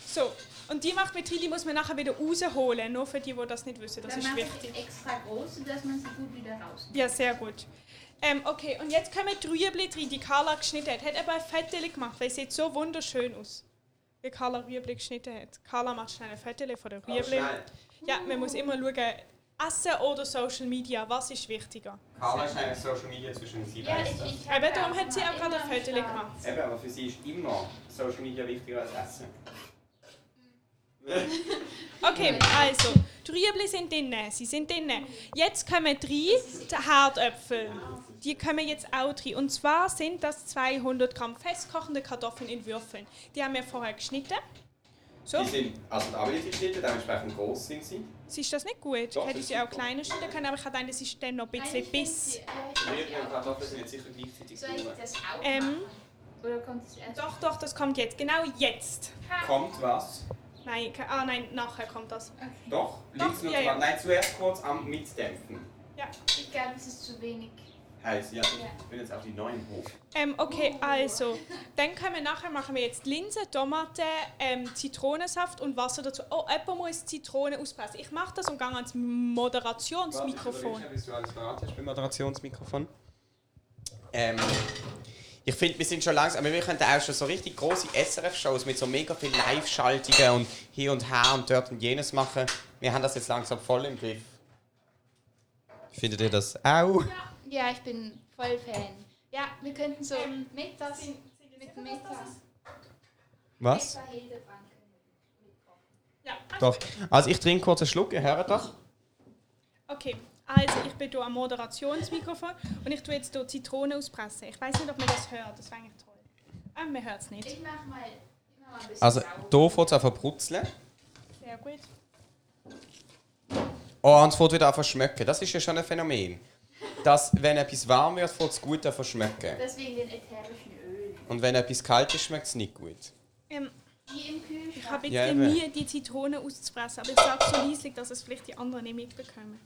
so. Und die macht mit rein, die muss man nachher wieder rausholen. Nur für die, die das nicht wissen. Das Dann ist mache wichtig. ich extra große, dass man sie gut wieder rausnimmt. Ja, sehr gut. Ähm, okay, und jetzt kommen die Rüebli rein, die Carla geschnitten hat. Hat aber ein Fettel gemacht, weil es sieht so wunderschön aus. Wie Carla Rüebli geschnitten hat. Carla macht schnell ein Fettel von der Aber Rüebli. schnell. Ja, man muss immer schauen. Essen oder Social Media? Was ist wichtiger? Carla ist eigentlich Social Media zwischen sie Ja, ich, Eben, darum hat sie auch gerade ein Foto gemacht. Eben, aber für sie ist immer Social Media wichtiger als Essen. Okay, *laughs* also, die Rüebli sind drin, sie sind drin. Jetzt kommen drei die Herdöpfel. Die kommen jetzt auch drin. Und zwar sind das 200 Gramm festkochende Kartoffeln in Würfeln. Die haben wir vorher geschnitten. So, Die sind, also die geschnitten, dementsprechend groß sind sie. ist das nicht gut? Doch, Hätte das ich sie auch kleiner schneiden können, aber ich habe gedacht, das ist dann noch ein bisschen Biss. Und Kartoffeln sind jetzt sicher gleichzeitig Soll ich das auch Ähm? Oder kommt es erst? Doch, doch, das kommt jetzt. Genau jetzt. Kommt was? Nein, ah nein, nachher kommt das. Doch, Doch, links nur ja, ja. Nein, zuerst kurz am Mitdämpfen. Ja. Ich glaube, es ist zu wenig. Heiß, ja. Ich bin jetzt auf die neuen hoch. Ähm, okay, also, dann können wir nachher machen wir jetzt Linsen, Tomaten, ähm, Zitronensaft und Wasser dazu. Oh, jemand muss Zitrone auspressen. Ich mache das und gehe ans Moderationsmikrofon. Warte, bis du alles bereit hast beim Moderationsmikrofon. Ähm, ich finde, wir sind schon langsam, aber wir könnten auch schon so richtig große SRF-Shows mit so mega viel Live-Schaltungen und hier und her und dort und jenes machen. Wir haben das jetzt langsam voll im Griff. Findet ihr das auch? Ja, ich bin voll Fan. Ja, wir könnten so mittags mit Mittag. Was? Etwa Hildebrand mitkochen. Ja, Doch. Also ich trinke kurz einen Schluck, ihr hört doch. Okay, also ich bin hier am Moderationsmikrofon und ich tue jetzt hier Zitrone auspressen. Ich weiß nicht, ob man das hört, das wäre eigentlich toll. Aber man hört es nicht. Ich mach mal, ich mach mal ein bisschen Also hier fängt es an zu brutzeln. Sehr gut. Oh, und es fängt wieder an zu schmecken. Das ist ja schon ein Phänomen. Dass, wenn etwas warm wird, es gut zu schmecken. Deswegen den ätherischen Öl. Und wenn etwas kalt ist, schmeckt es nicht gut. Ähm, ich Kühlschrank. habe jetzt Ja. Mühe, die Zitrone auszupressen, aber ich sage so leislich, dass es vielleicht die anderen nicht mitbekommen.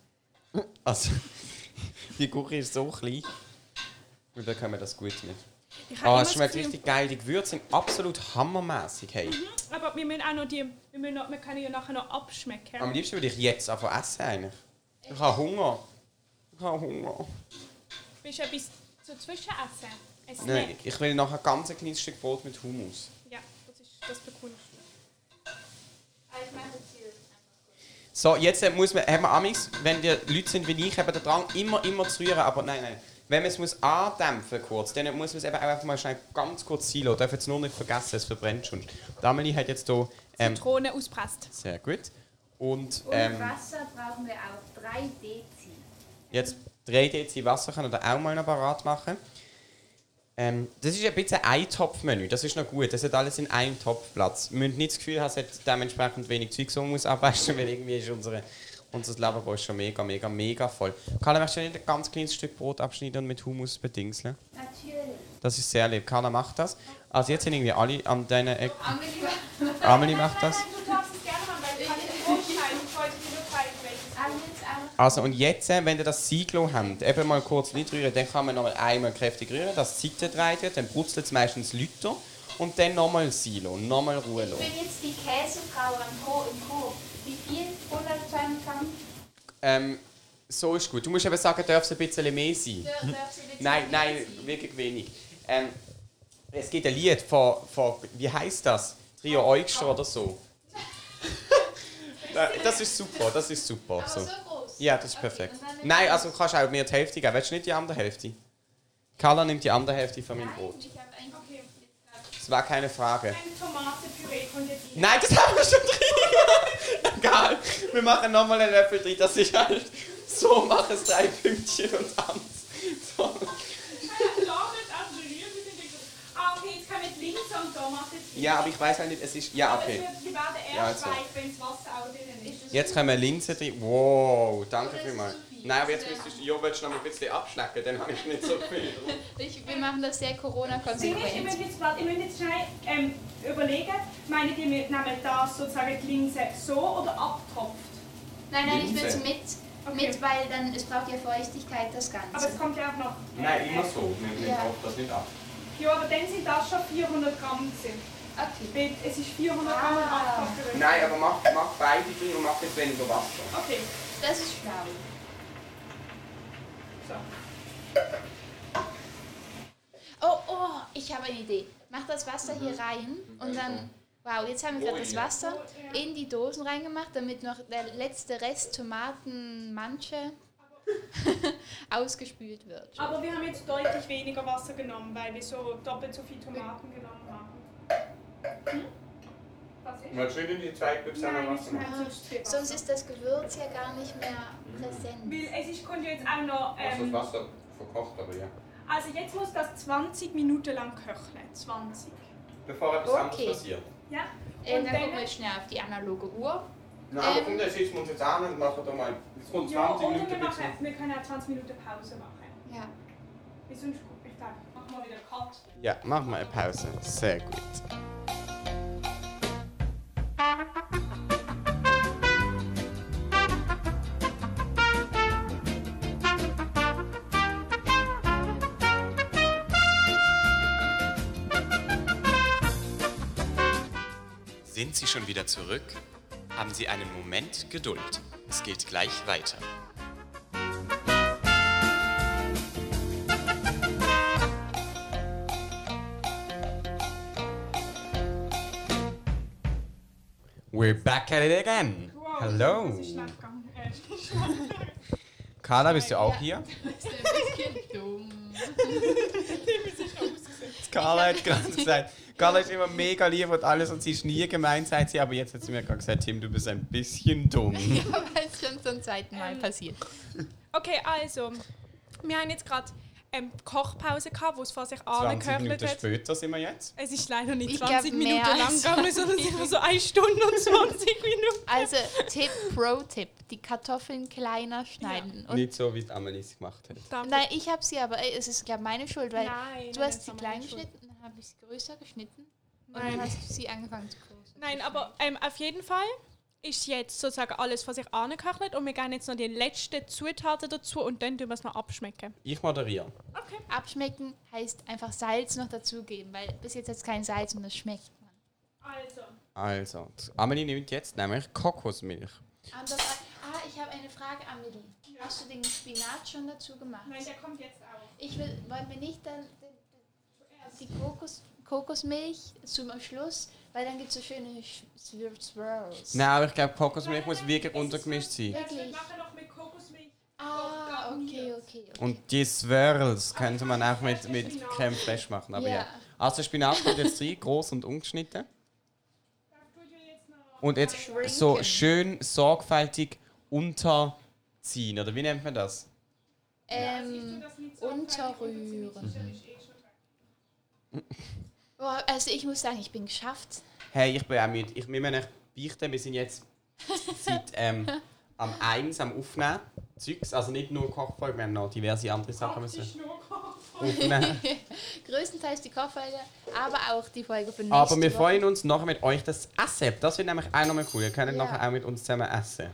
Also, *laughs* die Küche ist so klein. Wir das gut mit. Ah, immer es schmeckt Gefühl- richtig geil. Die Gewürze sind absolut hammermäßig. Hey. Aber wir müssen auch noch die, wir, müssen noch, wir können ja nachher noch abschmecken. Am liebsten würde ich jetzt anfangen essen. Eigentlich. Ich habe Hunger. Ich habe Hunger. Willst du etwas zu Zwischenessen? Ein Snack? Nein, ich will nachher ganz ein kleines Stück Brot mit Hummus. Ja, das ist das bekommst du. Ah, Ich kurz. So, jetzt äh, muss man, haben wir Amix, wenn die Leute sind wie ich, haben den Drang, immer, immer zu rühren. Aber nein, nein. Wenn man es muss andämpfen kurz, dann muss man es eben auch einfach mal schnell ganz kurz sein lassen. Darf jetzt nur nicht vergessen, es verbrennt schon. Die Amelie hat jetzt hier... Ähm, Zitrone auspresst. sehr gut. Und Und ähm, Wasser brauchen wir auch 3 Dezi. Jetzt 3 Dezi Wasser können wir auch mal noch parat machen. Ähm, das ist ein bisschen ein Eintopfmenü, das ist noch gut. Das hat alles in einem Topfplatz. Wir müssen nicht das Gefühl haben, es hat dementsprechend wenig Zeug, so muss abwaschen, *laughs* weil irgendwie ist unsere, unser ist schon mega, mega, mega voll. Carla, möchtest du nicht ein ganz kleines Stück Brot abschneiden und mit Hummus bedingseln? Natürlich. Das ist sehr lieb. Carla macht das. Also jetzt sind irgendwie alle an deiner Ecke. Amelie macht das. Du darfst es gerne machen, weil ich kann nicht vorschneiden. Ich wollte dir nur zeigen, welches. Amelie ist auch. Also und jetzt, äh, wenn ihr das Siglo habt, eben mal kurz nicht rühren, dann kann man nochmal einmal kräftig rühren, dass die Seite dreht wird, dann brutzelt es meistens Lüter und dann nochmal Silo, nochmal Ruhe Ich lassen. bin jetzt die Käsefrau am Ho im Hof. Wie viel? 120 Gramm? Ähm, so ist gut. Du musst eben sagen, darf es ein bisschen mehr sein. *laughs* Nein, nein, wirklich wenig. Ähm, es gibt ein Lied von, von wie heißt das? Trio Eugster oder so. *laughs* Das ist super, das ist super. So. Ja, das ist perfekt. Nein, also du kannst auch mir die Hälfte geben. Willst du nicht die andere Hälfte? Carla nimmt die andere Hälfte von meinem Brot. Okay. Das war keine Frage. Nein, das haben wir schon drin. *laughs* Egal. Wir machen nochmal einen Löffel drin, dass ich halt so mache, es drei Pünktchen und Tanz. So. Ja, klar, nicht auch die Rüebli sind nicht so- Ah, okay, jetzt kommen Und Tomaten. Ja, aber ich weiß halt nicht, es ist. Ja, Aber okay. es wird, sie werden erst Ja, also. weich, wenn das Wasser auch drin ist. Jetzt kommen Linsen drin. Wow, danke vielmals. Nein, aber jetzt müsstest du, ja, willst du noch mal ein bisschen abschlecken, dann habe ich nicht so viel. *laughs* Ich, wir machen das sehr Corona-konsequent. müsst jetzt, müsst jetzt schnell ähm, überlegen, meint ihr, wir nehmen das sozusagen die Linse so oder abtropft? Nein, nein, ich will es Linse. mit, Okay. mit, weil dann es braucht ja Feuchtigkeit das Aber Ganze. es kommt ja auch noch. Nein, immer so. Wir Ja. auch das nicht ab. Ja, aber dann sind das schon 400 Gramm. Gewesen. Okay. Weil Es ist 400 Gramm und Ah. 8 Gramm. Nein, aber mach, mach beide drin und mach jetzt weniger Wasser. Okay. Das ist schlau. So. Oh, oh, ich habe eine Idee. Mach das Wasser hier rein und dann Wow, jetzt haben wir gerade das Wasser in die Dosen reingemacht, damit noch der letzte Rest Tomatenmanche *laughs* ausgespült wird. Aber wir haben jetzt deutlich weniger Wasser genommen, weil wir so doppelt so viel Tomaten genommen haben. Hm? Was ist? Mal schön in die zwei Büchse Nein, Wasser ich machen. meine sonst Wasser. ist das Gewürz ja gar nicht mehr präsent. Weil es ist, ja jetzt auch noch... Also das Ähm, Wasser verkocht, aber ja. also jetzt muss das 20 Minuten lang köcheln. 20. Bevor etwas Okay. anderes passiert. Ja? Ähm, Und dann dann- gucken wir schnell auf die analoge Uhr. Nein, aber Ähm. dann setzen wir uns jetzt an und machen da mal. Es kommt 20 Ja, Minuten wir, bis machen, wir können auch 20 Minuten Pause machen. Ja. Wie sonst, ich sag, machen wir wieder Cut. Ja, machen wir eine Pause. Sehr gut. Sind Sie schon wieder zurück? Haben Sie einen Moment Geduld. Es geht gleich weiter. We're back at it again. Wow, Hello. *laughs* Carla, bist du auch hier? *laughs* Das ist ein bisschen dumm. *laughs* Carla hat gerade gesagt, Carla ist immer mega lieb und alles und sie ist nie gemein, sagt sie, aber jetzt hat sie mir gerade gesagt, Tim, du bist ein bisschen dumm. *laughs* Ja, weil es schon zum zweiten Mal Ähm, passiert. Okay, also, wir haben jetzt gerade ähm, Kochpause gehabt, wo es vor sich 20 angeköchelt Minuten hat. später sind wir jetzt. Es ist leider nicht Ich 20 glaub, mehr Minuten lang gegangen, sondern es ist immer so 1 Stunde und 20 Minuten. Also, Tipp, Pro-Tipp: die Kartoffeln kleiner schneiden. Und Nicht so, wie es Amelie es gemacht hat. Danke. Nein, ich habe sie aber, ey, es ist glaube meine Schuld, weil Nein, du nein, hast sie war klein geschnitten, habe ich sie größer geschnitten und Nein. dann hast du sie angefangen zu groß. Nein, aber ähm, auf jeden Fall ist jetzt sozusagen alles vor sich angeköchelt und wir geben jetzt noch die letzten Zutaten dazu und dann tun wir es noch abschmecken. Ich moderiere. Okay. Abschmecken heißt einfach Salz noch dazugeben, weil bis jetzt hat es kein Salz und das schmeckt man. Also, Also, Amelie nimmt jetzt nämlich Kokosmilch. Und ah, ich habe eine Frage, Amelie. Hast du den Spinat schon dazu gemacht? nein, der kommt jetzt auch. Ich will, wollen wir nicht dann die Kokos, Kokosmilch zum Schluss, weil dann gibt es so schöne Sch- Swir- Swirls. Nein, aber ich glaube, Kokosmilch muss wirklich untergemischt sein. Wirklich? wird nachher noch mit Kokosmilch. Ah, okay, okay. okay. Und die Swirls könnte man auch mit, mit Creme fraiche machen. Aber ja. Ja. Also Spinat kommt jetzt rein, groß und ungeschnitten. Und jetzt so schön sorgfältig unterziehen, oder wie nennt man das? Ähm, unterrühren. Oh, also ich muss sagen, ich bin geschafft. Hey, ich bin auch müde. Ich will mir nicht beichten, wir sind jetzt seit ähm, *laughs* am 1 am Aufnehmen. Zeugs, also nicht nur Kochfolge, wir haben noch diverse andere Sachen müssen aufnehmen. *laughs* Größtenteils die Kochfolge, aber auch die Folge von nächste Aber wir Woche. freuen uns nachher mit euch das Essen. Das wird nämlich auch nochmal cool. Ihr könnt Ja. nachher auch mit uns zusammen essen.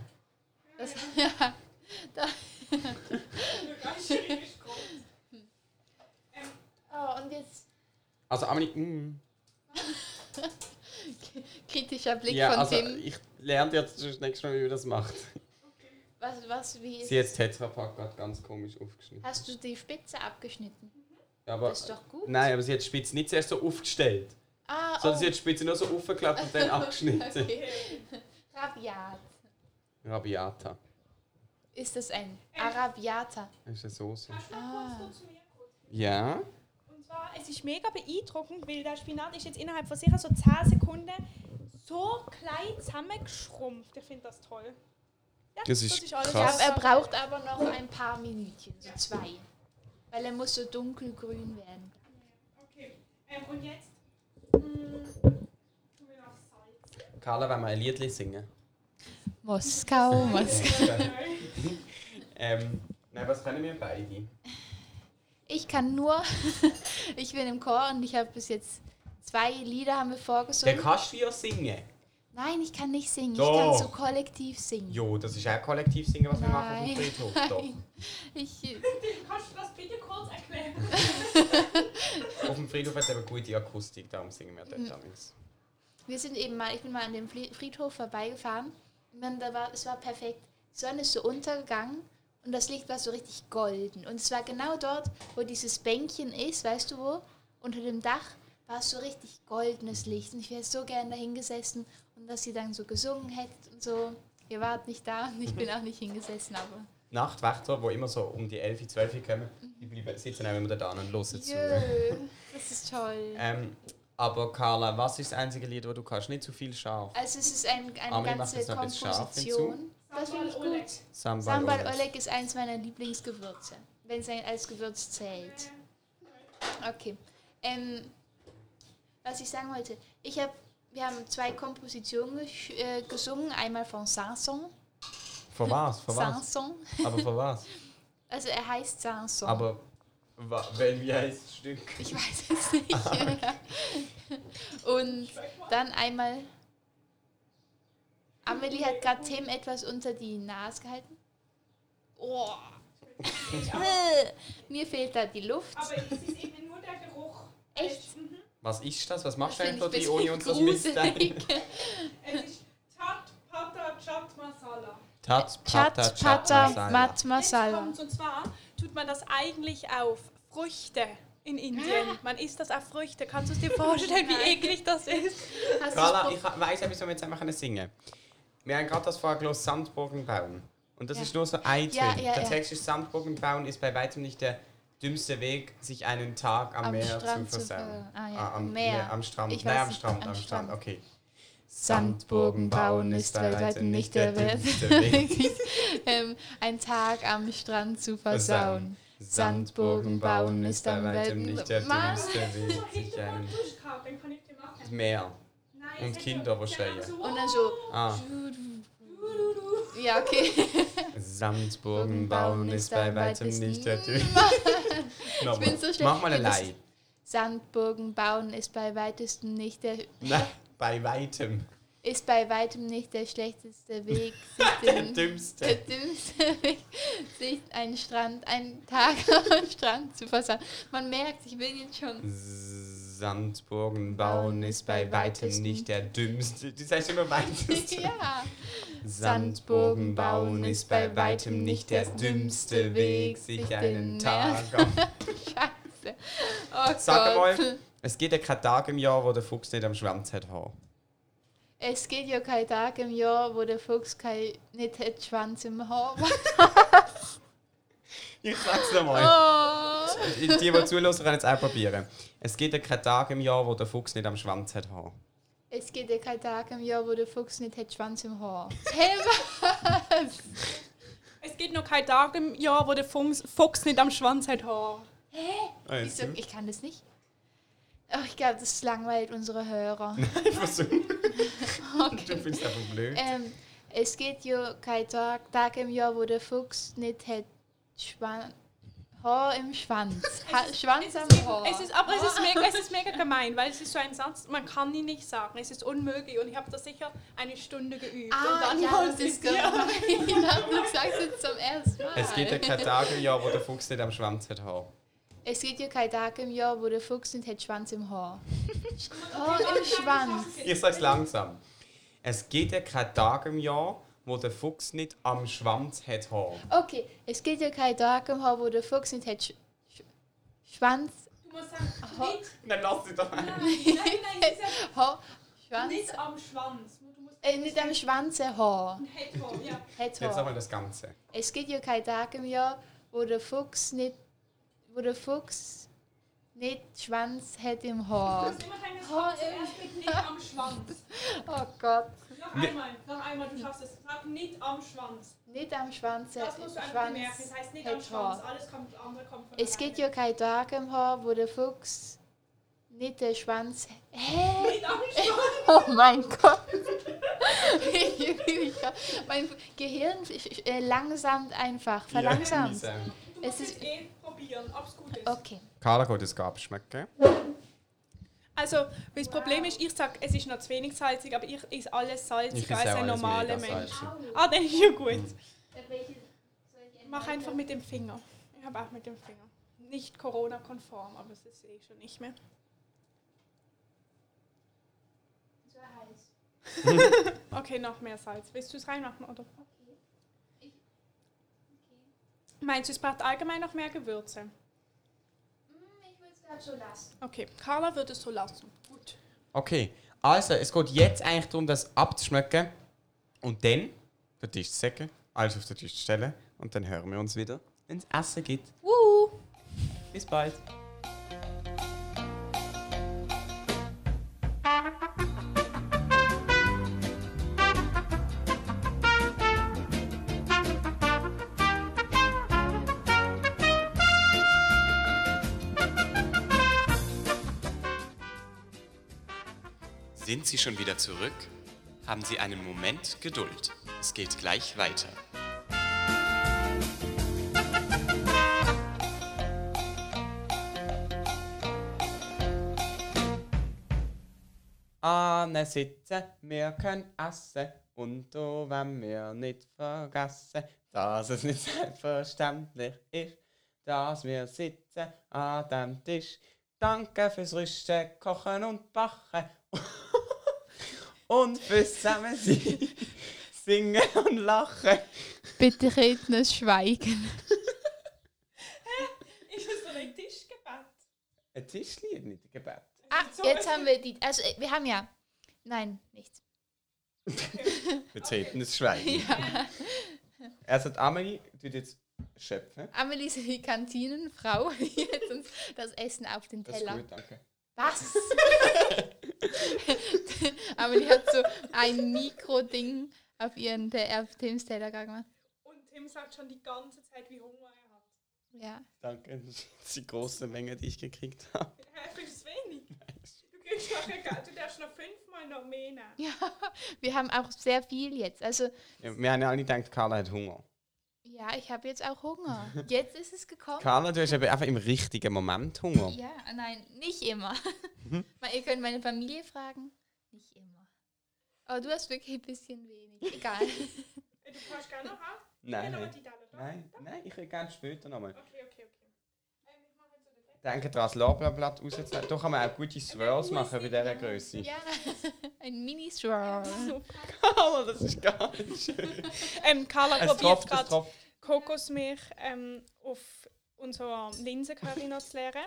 Das, *laughs* ja, da. oh, und jetzt Also Amelie, mm. *laughs* kritischer Blick ja, von also Tim. ich lerne jetzt das nächste Mal, wie man das macht. Was, was, wie ist Sie hat das Tetrapack gerade ganz komisch aufgeschnitten. Hast du die Spitze abgeschnitten? Aber, Das ist doch gut. Nein, aber sie hat die Spitze nicht zuerst so aufgestellt, Ah, sondern sie oh. hat die Spitze nur so aufgeklappt und dann *laughs* abgeschnitten. okay. Rabiat. Rabiata. Ist das ein Arabiata? Das ist eine Soße. Ah. Ja. Zwar, es ist mega beeindruckend, weil der Spinat ist jetzt innerhalb von sicher so 10 Sekunden so klein zusammengeschrumpft. Ich finde das toll. Ja, Das ist Ich Krass. glaube, er braucht aber noch ein paar Minütchen, so zwei. Weil er muss so dunkelgrün werden. Okay. Ähm, und jetzt Salz. Carla, wollen wir ein Lied singen? Moskau, Moskau. *laughs* ähm, nein, was können wir beide? Ich kann nur, *laughs* ich bin im Chor und ich habe bis jetzt zwei Lieder haben wir Dann vorgesungen. kannst du ja singen. Nein, ich kann nicht singen. Ich Doch. kann so kollektiv singen. Jo, das ist auch kollektiv singen, was wir machen auf dem Nein. Friedhof. Doch. *laughs* Nein. Ich, äh, *laughs* Kannst du das bitte kurz erklären? Auf dem Friedhof hat es eben gute Akustik, darum singen wir dort Mhm. damals. wir sind eben mal, ich bin mal an dem Friedhof vorbeigefahren und dann, da war, es war perfekt. Die Sonne ist so untergegangen und das Licht war so richtig golden. Und es war genau dort, wo dieses Bänkchen ist, weißt du wo? Unter dem Dach war es so richtig goldenes Licht. Und ich wäre so gern dahin gesessen und dass ihr dann so gesungen hättet und so. Ihr wart nicht da und ich bin auch nicht hingesessen, aber. Nachtwächter, die immer so um die 11, 12 Uhr kommen, die bleiben, sitzen auch immer da und hören zu. Jö, das ist toll. *laughs* Ähm, aber Carla, was ist das einzige Lied, das du kannst? Nicht zu viel scharf. Also es ist ein, eine Amelie ganze Komposition. Das finde ich gut. Sambal, Sambal Oleg. Oleg ist eins meiner Lieblingsgewürze, wenn es als Gewürz zählt. Okay. Ähm, was ich sagen wollte, ich habe, wir haben zwei Kompositionen äh, gesungen, einmal von Sanson. Für was? Was? Sanson. Aber für was? *laughs* Also er heißt Sanson. Aber wa- weil, wie heißt das Stück? Ich weiß es nicht. *laughs* Und dann einmal. Amelie hat gerade Tim etwas unter die Nase gehalten. Oh. *laughs* Mir fehlt da die Luft. Aber es ist eben nur der Geruch. Echt? Mhm. Was ist das? Was machst du Finde eigentlich ich für ein die, ohne uns das gruselig. *laughs* Es ist Tat, Pata, Chat, Masala. Tat, Chat, Pata, Chat, Masala. Mat, Jetzt Masala. kommt's, und zwar tut man das eigentlich auf Früchte in Indien. Man isst das auf Früchte. Kannst du es dir vorstellen, wie *laughs* eklig das ist? Hast Carla, ich weiss, wieso wir jetzt einfach singen können. Wir haben gerade das vorher gelesen, Sandburgen bauen. Und das Ja. ist nur so ein Ja, Töne. ja, der ja. Text ist, Sandburgen bauen ist bei weitem nicht der dümmste Weg, sich einen Tag am, Am Meer Strand zu zu versauen. ver- ah ja, am am Meer. am Strand. Ich Nein, am Strand, am Strand, Strand. okay. Sandburgen bauen ist bei weitem nicht der dümmste Weg. *laughs* ähm, ein Tag am Strand zu versauen. Sandburgen bauen ist bei weitem nicht der dümmste Weg, sich einen. Meer. Und Kinder, so- die schreien. Und dann so. Ah. Ja, okay. *laughs* Sandburgen bauen ist bei weitem nicht der dümmste Ich bin so schlecht. Mach mal Lei. Sandburgen bauen *laughs* ist bei weitesten nicht der Nein, bei weitem. ist bei weitem nicht der schlechteste Weg, sich Der *laughs* den, der dümmste. dümmste Weg, sich einen Strand, einen Tag am Strand zu versauen. Man merkt, ich bin jetzt schon. Sandburgen bauen ist bei weitem nicht der dümmste. Das heißt immer weiteste. ja. Sandburgen bauen ist bei weitem nicht der dümmste Weg, sich einen Tag am... Scheiße. Oh Sag Gott. mal, es geht ja kein Tag im Jahr, wo der Fuchs nicht am Schwanz hat. Es gibt ja kein Tag im Jahr, wo der Fuchs kein, nicht hat Schwanz im Haar. Ich sag's nochmal. Oh. Die, die zuhören, können jetzt auch probieren. Es gibt ja kein Tag im Jahr, wo der Fuchs nicht am Schwanz hat. Haar. Es gibt ja kein Tag im Jahr, wo der Fuchs nicht hat Schwanz im Haar. Hey, was? Es gibt noch kein Tag im Jahr, wo der Fuchs, Fuchs nicht am Schwanz hat Haar. Wieso? Ich kann das nicht. Oh, ich glaube, das langweilt unsere Hörer. *laughs* Ich versuche. *laughs* Du findest einfach blöd. Ähm, es gibt ja kein Tag, Tag im Jahr, wo der Fuchs nicht hat Schwan Haar im Schwanz. Ha Schwanz am Haar. Es ist, aber es ist, mega, es ist mega gemein, weil es ist so ein Satz, man kann ihn nicht sagen. Es ist unmöglich und ich habe das sicher eine Stunde geübt. und Ah, dann ja, das ist es gemein. *laughs* Ich du sagst es zum ersten Mal. Es gibt ja kein Tag im Jahr, wo der Fuchs nicht am Schwanz hat. Haar. Es gibt ja kein Tag im Jahr, wo der Fuchs nicht hat Schwanz im Haar. *laughs* Haar im Schwanz. Ich sag's langsam. Es gibt ja kein Tag im Jahr, wo der Fuchs nicht am Schwanz hat. Haar. Okay, es gibt ja kein Tag im Jahr, wo der Fuchs nicht hat Sch Sch Schwanz. Du musst sagen, Aha. nicht, Dann lass sie doch ein. nein, nein, es ist ja Haar. Schwanz. nicht am Schwanz. Du musst Äh, nicht am Schwanz ein Haar. ein haben, ja. Hat Jetzt Haar. nochmal das Ganze. Es gibt ja kein Tag im Jahr, wo der Fuchs nicht, wo der Fuchs nicht Schwanz hat im Du Haar. musst immer Haar im- erst mit nicht am Schwanz. *laughs* Oh Gott. Noch einmal, noch einmal, du schaffst es. Sag nicht am Schwanz. Nicht am Schwanz. Das musst du einfach Schwanz bemerken. Das heißt nicht am Schwanz. Haar. Alles kommt, andere kommt von Es gibt ja kein Tag im Haar, wo der Fuchs nicht der Schwanz. Hä? Nicht am *laughs* Schwanz. Oh mein Gott. *laughs* mein Gehirn äh, langsamt einfach. Verlangsamt. Ja, Es ist- eh probieren, ob es gut ist. Okay. Carla geht es abschmecken. Also, das Problem ist, ich sage, es ist noch zu wenig salzig, aber ich isse alles Ich salziger esse als ein normaler Mensch. salzig. Ah, dann ist ja gut. Mach einfach mit dem Finger. Ich habe auch mit dem Finger. Nicht Corona-konform, aber es ist eh schon nicht mehr. *laughs* Okay, noch mehr Salz. Willst du es reinmachen, oder? Meinst du, es braucht allgemein noch mehr Gewürze? Ich würde kann so lassen. Okay, Carla würde es so lassen. Gut. Okay, also es geht jetzt eigentlich darum, das abzuschmecken und dann den Tisch zu säcken, alles auf den Tisch zu stellen und dann hören wir uns wieder, wenn es Essen gibt. Uh, Bis bald. Sind Sie schon wieder zurück? Haben Sie einen Moment Geduld. Es geht gleich weiter. Anne sitzen, wir können essen. Und da wollen wir nicht vergessen, dass es nicht selbstverständlich ist, dass wir sitzen an dem Tisch. Danke fürs Rüsten, Kochen und Backen. Und fürs Zusammensein, *laughs* Singen und Lachen. bitte rednes Schweigen. *laughs* Ist es so ein Tischgebet? Ein Tischlied, nicht ein Gebet. Ah, jetzt haben wir die. Also, äh, wir haben ja. Nein, nichts. *laughs* Betretenes Schweigen. Ja. Also die Amelie tut jetzt schöpfen. Amelie ist die Kantinenfrau. Die hat uns das Essen auf den Das ist Teller. gut, danke. Was? *laughs* Amelie hat so ein Mikroding auf ihren auf Tims Teller gemacht. Und Tim sagt schon die ganze Zeit, wie Hunger er hat. Ja. Danke, das ist die große Menge, die ich gekriegt habe. Du es wenig? Du kriegst Geld, du darfst noch fünfmal noch mehr nehmen. ja, *laughs* wir haben auch sehr viel jetzt. Also, Ja, wir haben ja alle gedacht, Carla hat Hunger. Ja, ich habe jetzt auch Hunger. Jetzt ist es gekommen. Carla, du hast aber einfach im richtigen Moment Hunger. Ja, nein, nicht immer. Mal, *laughs* Ihr könnt meine Familie fragen. Nicht immer. Aber du hast wirklich ein bisschen wenig. Egal. *laughs* *laughs* Du kannst gerne noch haben. Nein, nein. Nein, nein, ich will gerne später nochmal. Okay, okay, okay. Ich mache jetzt so den Deckel. Denke daran, das Lorbeerblatt rauszunehmen. Da kann man auch gute Swirls machen bei dieser Größe. ja, ein Mini-Swirl. Carla, das ist gar nicht schön. Ähm, Carla Es probiert gerade. Kokosmilch ähm, auf unserer Linsencurry noch zu leeren.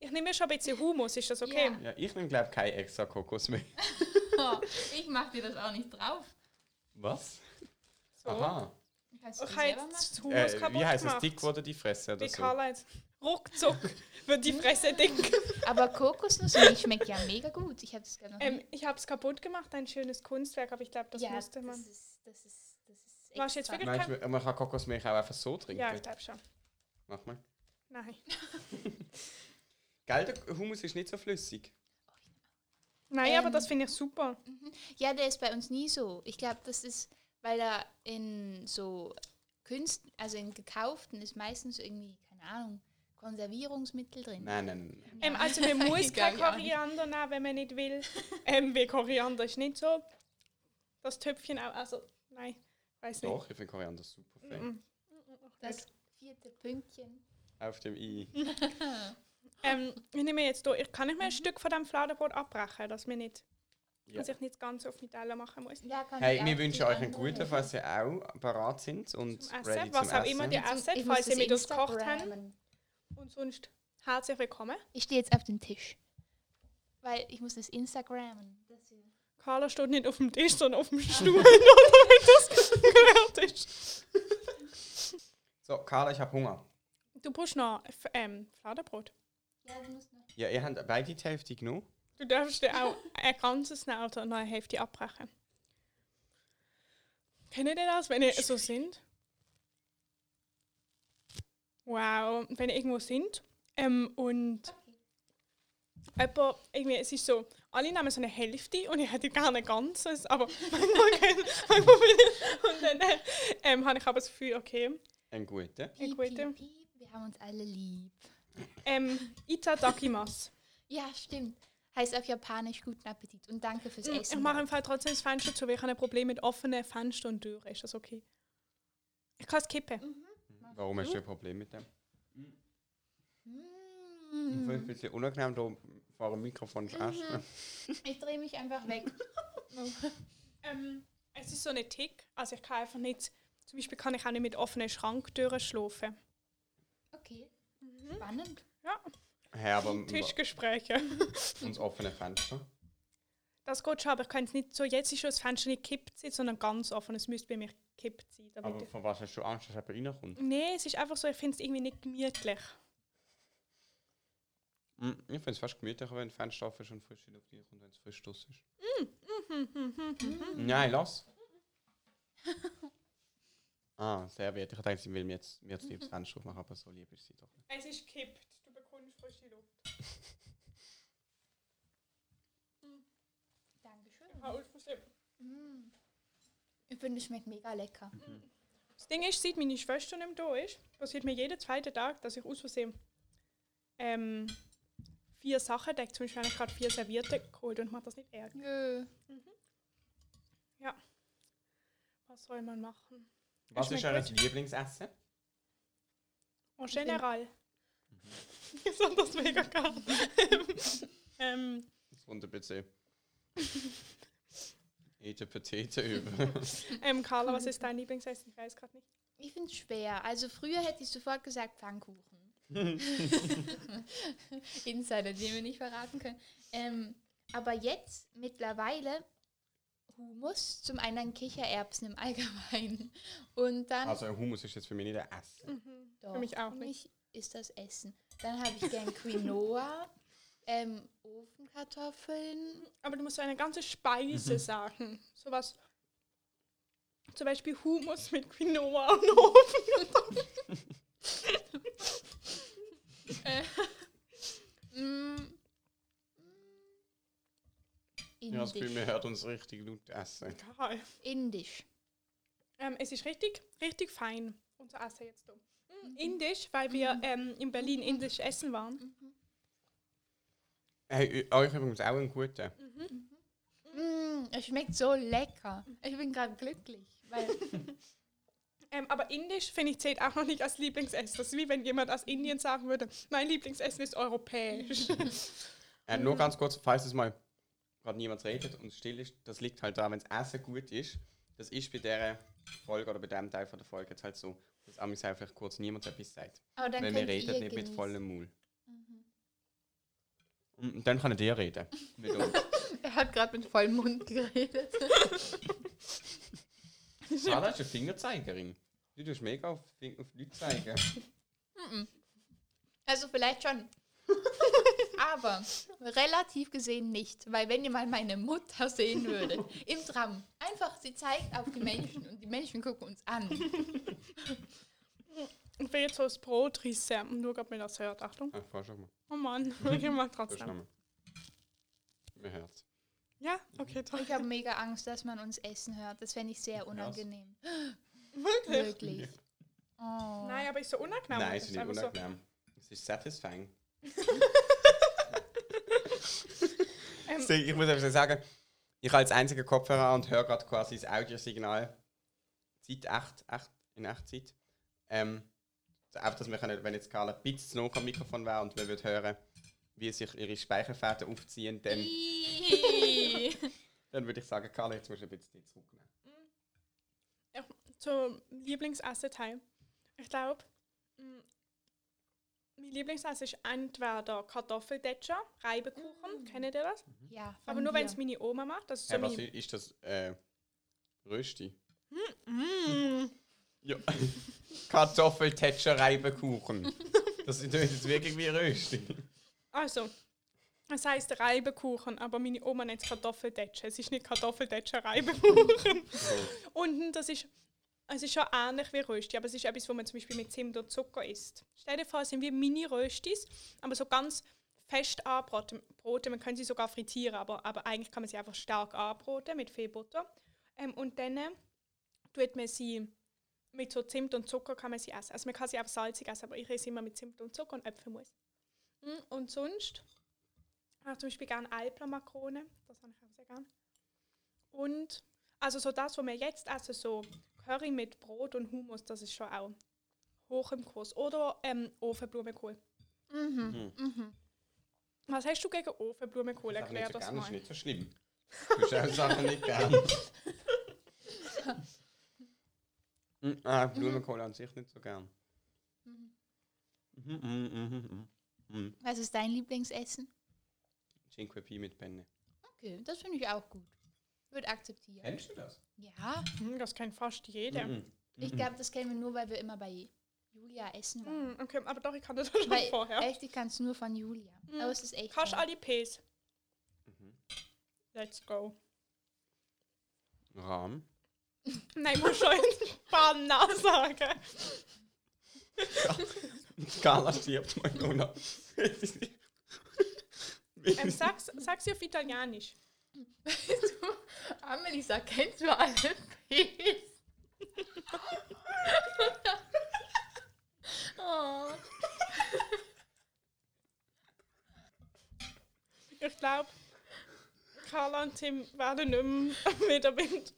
Ich nehme schon ein bisschen Humus, ist das okay? Ja. Ja, ich nehme, glaube ich, kein extra Kokosmilch. *laughs* ich mache dir das auch nicht drauf. Was? So. Aha. Kannst du Ich habe selber jetzt Humus Äh, kaputt wie heißt es? Dick wurde die Fresse oder Wie so? Jetzt. Ruckzuck *laughs* wird die Fresse dick. *laughs* Aber Kokosnussmilch schmeckt ja mega gut. Ich habe noch ähm, habe es kaputt gemacht, ein schönes Kunstwerk, aber ich glaube, das ja, musste man. Das ist, das ist, Machst du jetzt wirklich- Meinst du, man kann Kokosmilch auch einfach so trinken? Ja, ich glaube schon. Mach mal. Nein. *laughs* Gell, der Hummus ist nicht so flüssig. Nein, Ähm, aber das finde ich super. Ja, der ist bei uns nie so. Ich glaube, das ist, weil er in so Künst, also in gekauften ist meistens irgendwie, keine Ahnung, Konservierungsmittel drin. Nein, nein, nein. Ähm, also *laughs* man muss kein. Koriander nehmen, wenn man nicht will. *laughs* ähm, weil Koriander ist nicht so. Das Töpfchen auch, also nein, weiß nicht. Doch, ich finde Koriander super fein. Mhm. Das vierte Pünktchen. Auf dem I. *laughs* Ähm, ich nehme jetzt hier, ich kann nicht mehr ein Stück von dem Fladenbrot abbrechen, dass, wir nicht, Ja. dass ich nicht ganz auf die Teller machen muss. Ja, kann Hey, ich wir wünschen euch einen guten, falls ihr auch parat sind und Zum Essen, ready was zum auch immer Essen. Ich muss falls ihr mit uns gekocht habt. Und sonst herzlich willkommen. Ich stehe jetzt auf dem Tisch. Weil ich muss das Instagrammen. Das hier. Carla steht nicht auf dem Tisch, sondern auf dem *laughs* Stuhl, *laughs* So, Carla, ich habe Hunger. Du brauchst noch F- ähm, Fladenbrot. Ja, du musst noch. Ja, ihr habt beide die Hälfte genommen. Du darfst dir auch ein ganzes nehmen oder eine Hälfte abbrechen. Kennt ihr das, wenn ihr so sind? Wow, wenn ihr irgendwo sind ähm, und jemand, irgendwie, es ist so, alle nehmen so eine Hälfte und ich hätte gerne ein ganzes, aber *laughs* manchmal, kann- manchmal und dann äh, ähm, habe ich aber das Gefühl, okay, Ein guter. Ein guter. Wir haben uns alle lieb. ähm, Itadakimasu. *laughs* Ja, stimmt. Heißt auf Japanisch guten Appetit und danke fürs Mm, Essen. Ich mache im Fall trotzdem das Fenster zu, weil ich habe ein Problem mit offenen Fenstern und Türen. Ist das okay? Ich kann es kippen. Warum hast du ein Problem mit dem? Ich finde es ein bisschen unangenehm, da vor dem Mikrofon zu *laughs* essen. Ich drehe mich einfach weg. *laughs* Ähm, es ist so eine Tick. Also ich kann einfach nicht, zum Beispiel kann ich auch nicht mit offenen Schranktüren schlafen. Okay. Spannend. Ja. Hey, aber Tischgespräche. *laughs* und das offene Fenster. Das geht schon, aber ich kann es nicht so, jetzt ist schon das Fenster nicht gekippt sondern ganz offen. Es müsste bei mir gekippt sein. Aber von was hast du Angst, dass jemand reinkommt? Nee, es ist einfach so, ich finde es irgendwie nicht gemütlich. Mm, Ich finde es fast gemütlicher, wenn das Fenster offen ist und frische Luft reinkommt, wenn es frisch draus ist. Nein, lass. *laughs* ah, sehr wert. Ich dachte, sie will mir jetzt, mir jetzt das Fenster aufmachen, aber so lieb ist sie doch nicht. Es ist gekippt, du bekommst frische Luft. *laughs* Dankeschön. Versehen. Mm. Ich finde, es schmeckt mega lecker. Das Ding ist, seit meine Schwester nicht mehr da ist, passiert mir jeden zweiten Tag, dass ich aus Versehen ähm, vier Sachen decke. Zum Beispiel habe ich gerade vier Serviette geholt und macht das nicht ärger. Nö. Was soll man machen? Was ist euer. Lieblingsessen? En general. Ich sag das mega gern. *laughs* ähm, Das Wunderpc. Ete Petete über. ähm, Carla, was ist dein Lieblingsessen? Ich weiß gerade nicht. Ich finde es schwer. Also früher hätte ich sofort gesagt Pfannkuchen. *laughs* Insider, den wir nicht verraten können. Ähm, aber jetzt mittlerweile Humus, zum einen Kichererbsen im Allgemeinen. Und dann Also Hummus ist jetzt für mich nicht ein Essen. Doch, für mich auch für nicht. mich ist das Essen. Dann habe ich gern Quinoa, *laughs* ähm, Ofenkartoffeln. Aber du musst so eine ganze Speise sagen. Sowas. Zum Beispiel Hummus mit Quinoa und Ofen. *laughs* Äh, *laughs* mm, Ja, das Gefühl, Indisch. man hört uns richtig laut essen. Geil. Indisch. Ähm, es ist richtig, richtig fein, unser Essen jetzt hier. Mm, Indisch, weil wir ähm, in Berlin indisch essen waren. Hey, euch übrigens auch einen guten. Mm, es schmeckt so lecker. Ich bin gerade glücklich. Weil *laughs* *laughs* Ähm, aber indisch, finde ich, zählt auch noch nicht als Lieblingsessen. Das ist wie wenn jemand aus Indien sagen würde, mein Lieblingsessen ist europäisch. Äh, nur ganz kurz, falls es mal gerade niemand redet und still ist, das liegt halt daran, wenn das Essen gut ist. Das ist bei dieser Folge oder bei dem Teil von der Folge jetzt halt so, dass amigs einfach kurz niemand etwas sagt. aber dann Weil wir reden nicht mit genießen. vollem Maul. Und dann kann ihr reden. *laughs* Mit uns. Er hat gerade mit vollem Mund geredet. *laughs* Sarah ist eine Fingerzeigerin. Du tust mega auf, Fing- auf Leute zeigen. Also vielleicht schon. *laughs* Aber relativ gesehen nicht, weil wenn ihr mal meine Mutter sehen würdet, im Tram, einfach sie zeigt auf die Menschen und die Menschen gucken uns an. Ich will jetzt so das Brot und nur, ob man das hört. Achtung. Ah, fahr schon mal. Oh Mann, ich mach Fahr *laughs* schon trotzdem. mal. Man hört's. Ja, okay, toll. Ich habe mega Angst, dass man uns essen hört. Das fände ich sehr unangenehm. *gasps* Wirklich? Wirklich. Oh. Nein, aber ist so unangenehm. Nein, ist nicht einfach so- unangenehm. Es ist satisfying. *laughs* Ähm, ich muss einfach sagen, ich als einziger Kopfhörer und höre gerade quasi das Audiosignal Zeit echt, echt, in Echtzeit. Ähm, so einfach, dass wir können, wenn jetzt Carla ein bisschen zu nah am Mikrofon wäre und wir würden hören, wie sich ihre Speicherfäden aufziehen, dann, *laughs* dann würde ich sagen, Carla, jetzt musst du ein bisschen zurücknehmen. zum Lieblingsessen-Teil. Ich glaube, mein Lieblingsessen ist entweder Kartoffeldetscher, Reibekuchen, kennt ihr das? Ja, Aber nur wenn es meine Oma macht. Das ist so Hey, was ist das? Äh, Rösti? Mm. Ja. *laughs* Kartoffeltätscher-Reibekuchen. Das ist jetzt wirklich wie Rösti. Also, es heisst Reibekuchen, aber meine Oma nennt es Kartoffeldetscher. Es ist nicht Kartoffeldetscher, Reibekuchen. *laughs* Und das ist, es ist schon ähnlich wie Rösti, aber es ist etwas, was man zum Beispiel mit Zimt und Zucker isst. Stell dir vor, es sind wie Mini-Röstis, aber so ganz fest anbraten. Brote, man kann sie sogar frittieren, aber, aber eigentlich kann man sie einfach stark anbraten mit viel Butter. Ähm, und dann äh, tut man sie mit so Zimt und Zucker kann man sie essen. Also man kann sie auch salzig essen, aber ich esse immer mit Zimt und Zucker und Äpfelmus. Mm, Und sonst habe ich zum Beispiel gerne Alpla-Makronen, das habe ich auch sehr gerne. Und also so das, was wir jetzt essen, so Curry mit Brot und Hummus, das ist schon auch hoch im Kurs. Oder ähm, Ofenblumenkohl. Mhm. Mhm. Was hast du gegen Ofenblumenkohl? Das Erklär nicht so das das ist nicht so schlimm. Du schaust Sachen nicht gern. Mm, *laughs* ah, Blumenkohl an sich nicht so gern. Mhm, mhm, mhm, mhm. Mhm. Was ist dein Lieblingsessen? Cinque Pi mit Penne. Okay, das finde ich auch gut. Würde akzeptieren. Kennst du das? Ja, Hm, Das kennt fast jeder. Mhm. ich glaube, das kennen wir nur, weil wir immer bei Julia essen waren. Hm, okay, aber doch, ich kannte das schon Weil vorher. echt, ich kann es nur von Julia. Mhm. Aber es ist echt. Alle Ps. Mhm. Let's go. Rahm. *laughs* Nein, muss schon *laughs* Na sagen. *laughs* *laughs* Carla stirbt nur noch. Ähm, sag's, sag sie auf Italienisch. Amelie sagt, kennst du alle Ps? *laughs* oh. Ich glaube, Carla und Tim werden nicht mehr *laughs* wieder mit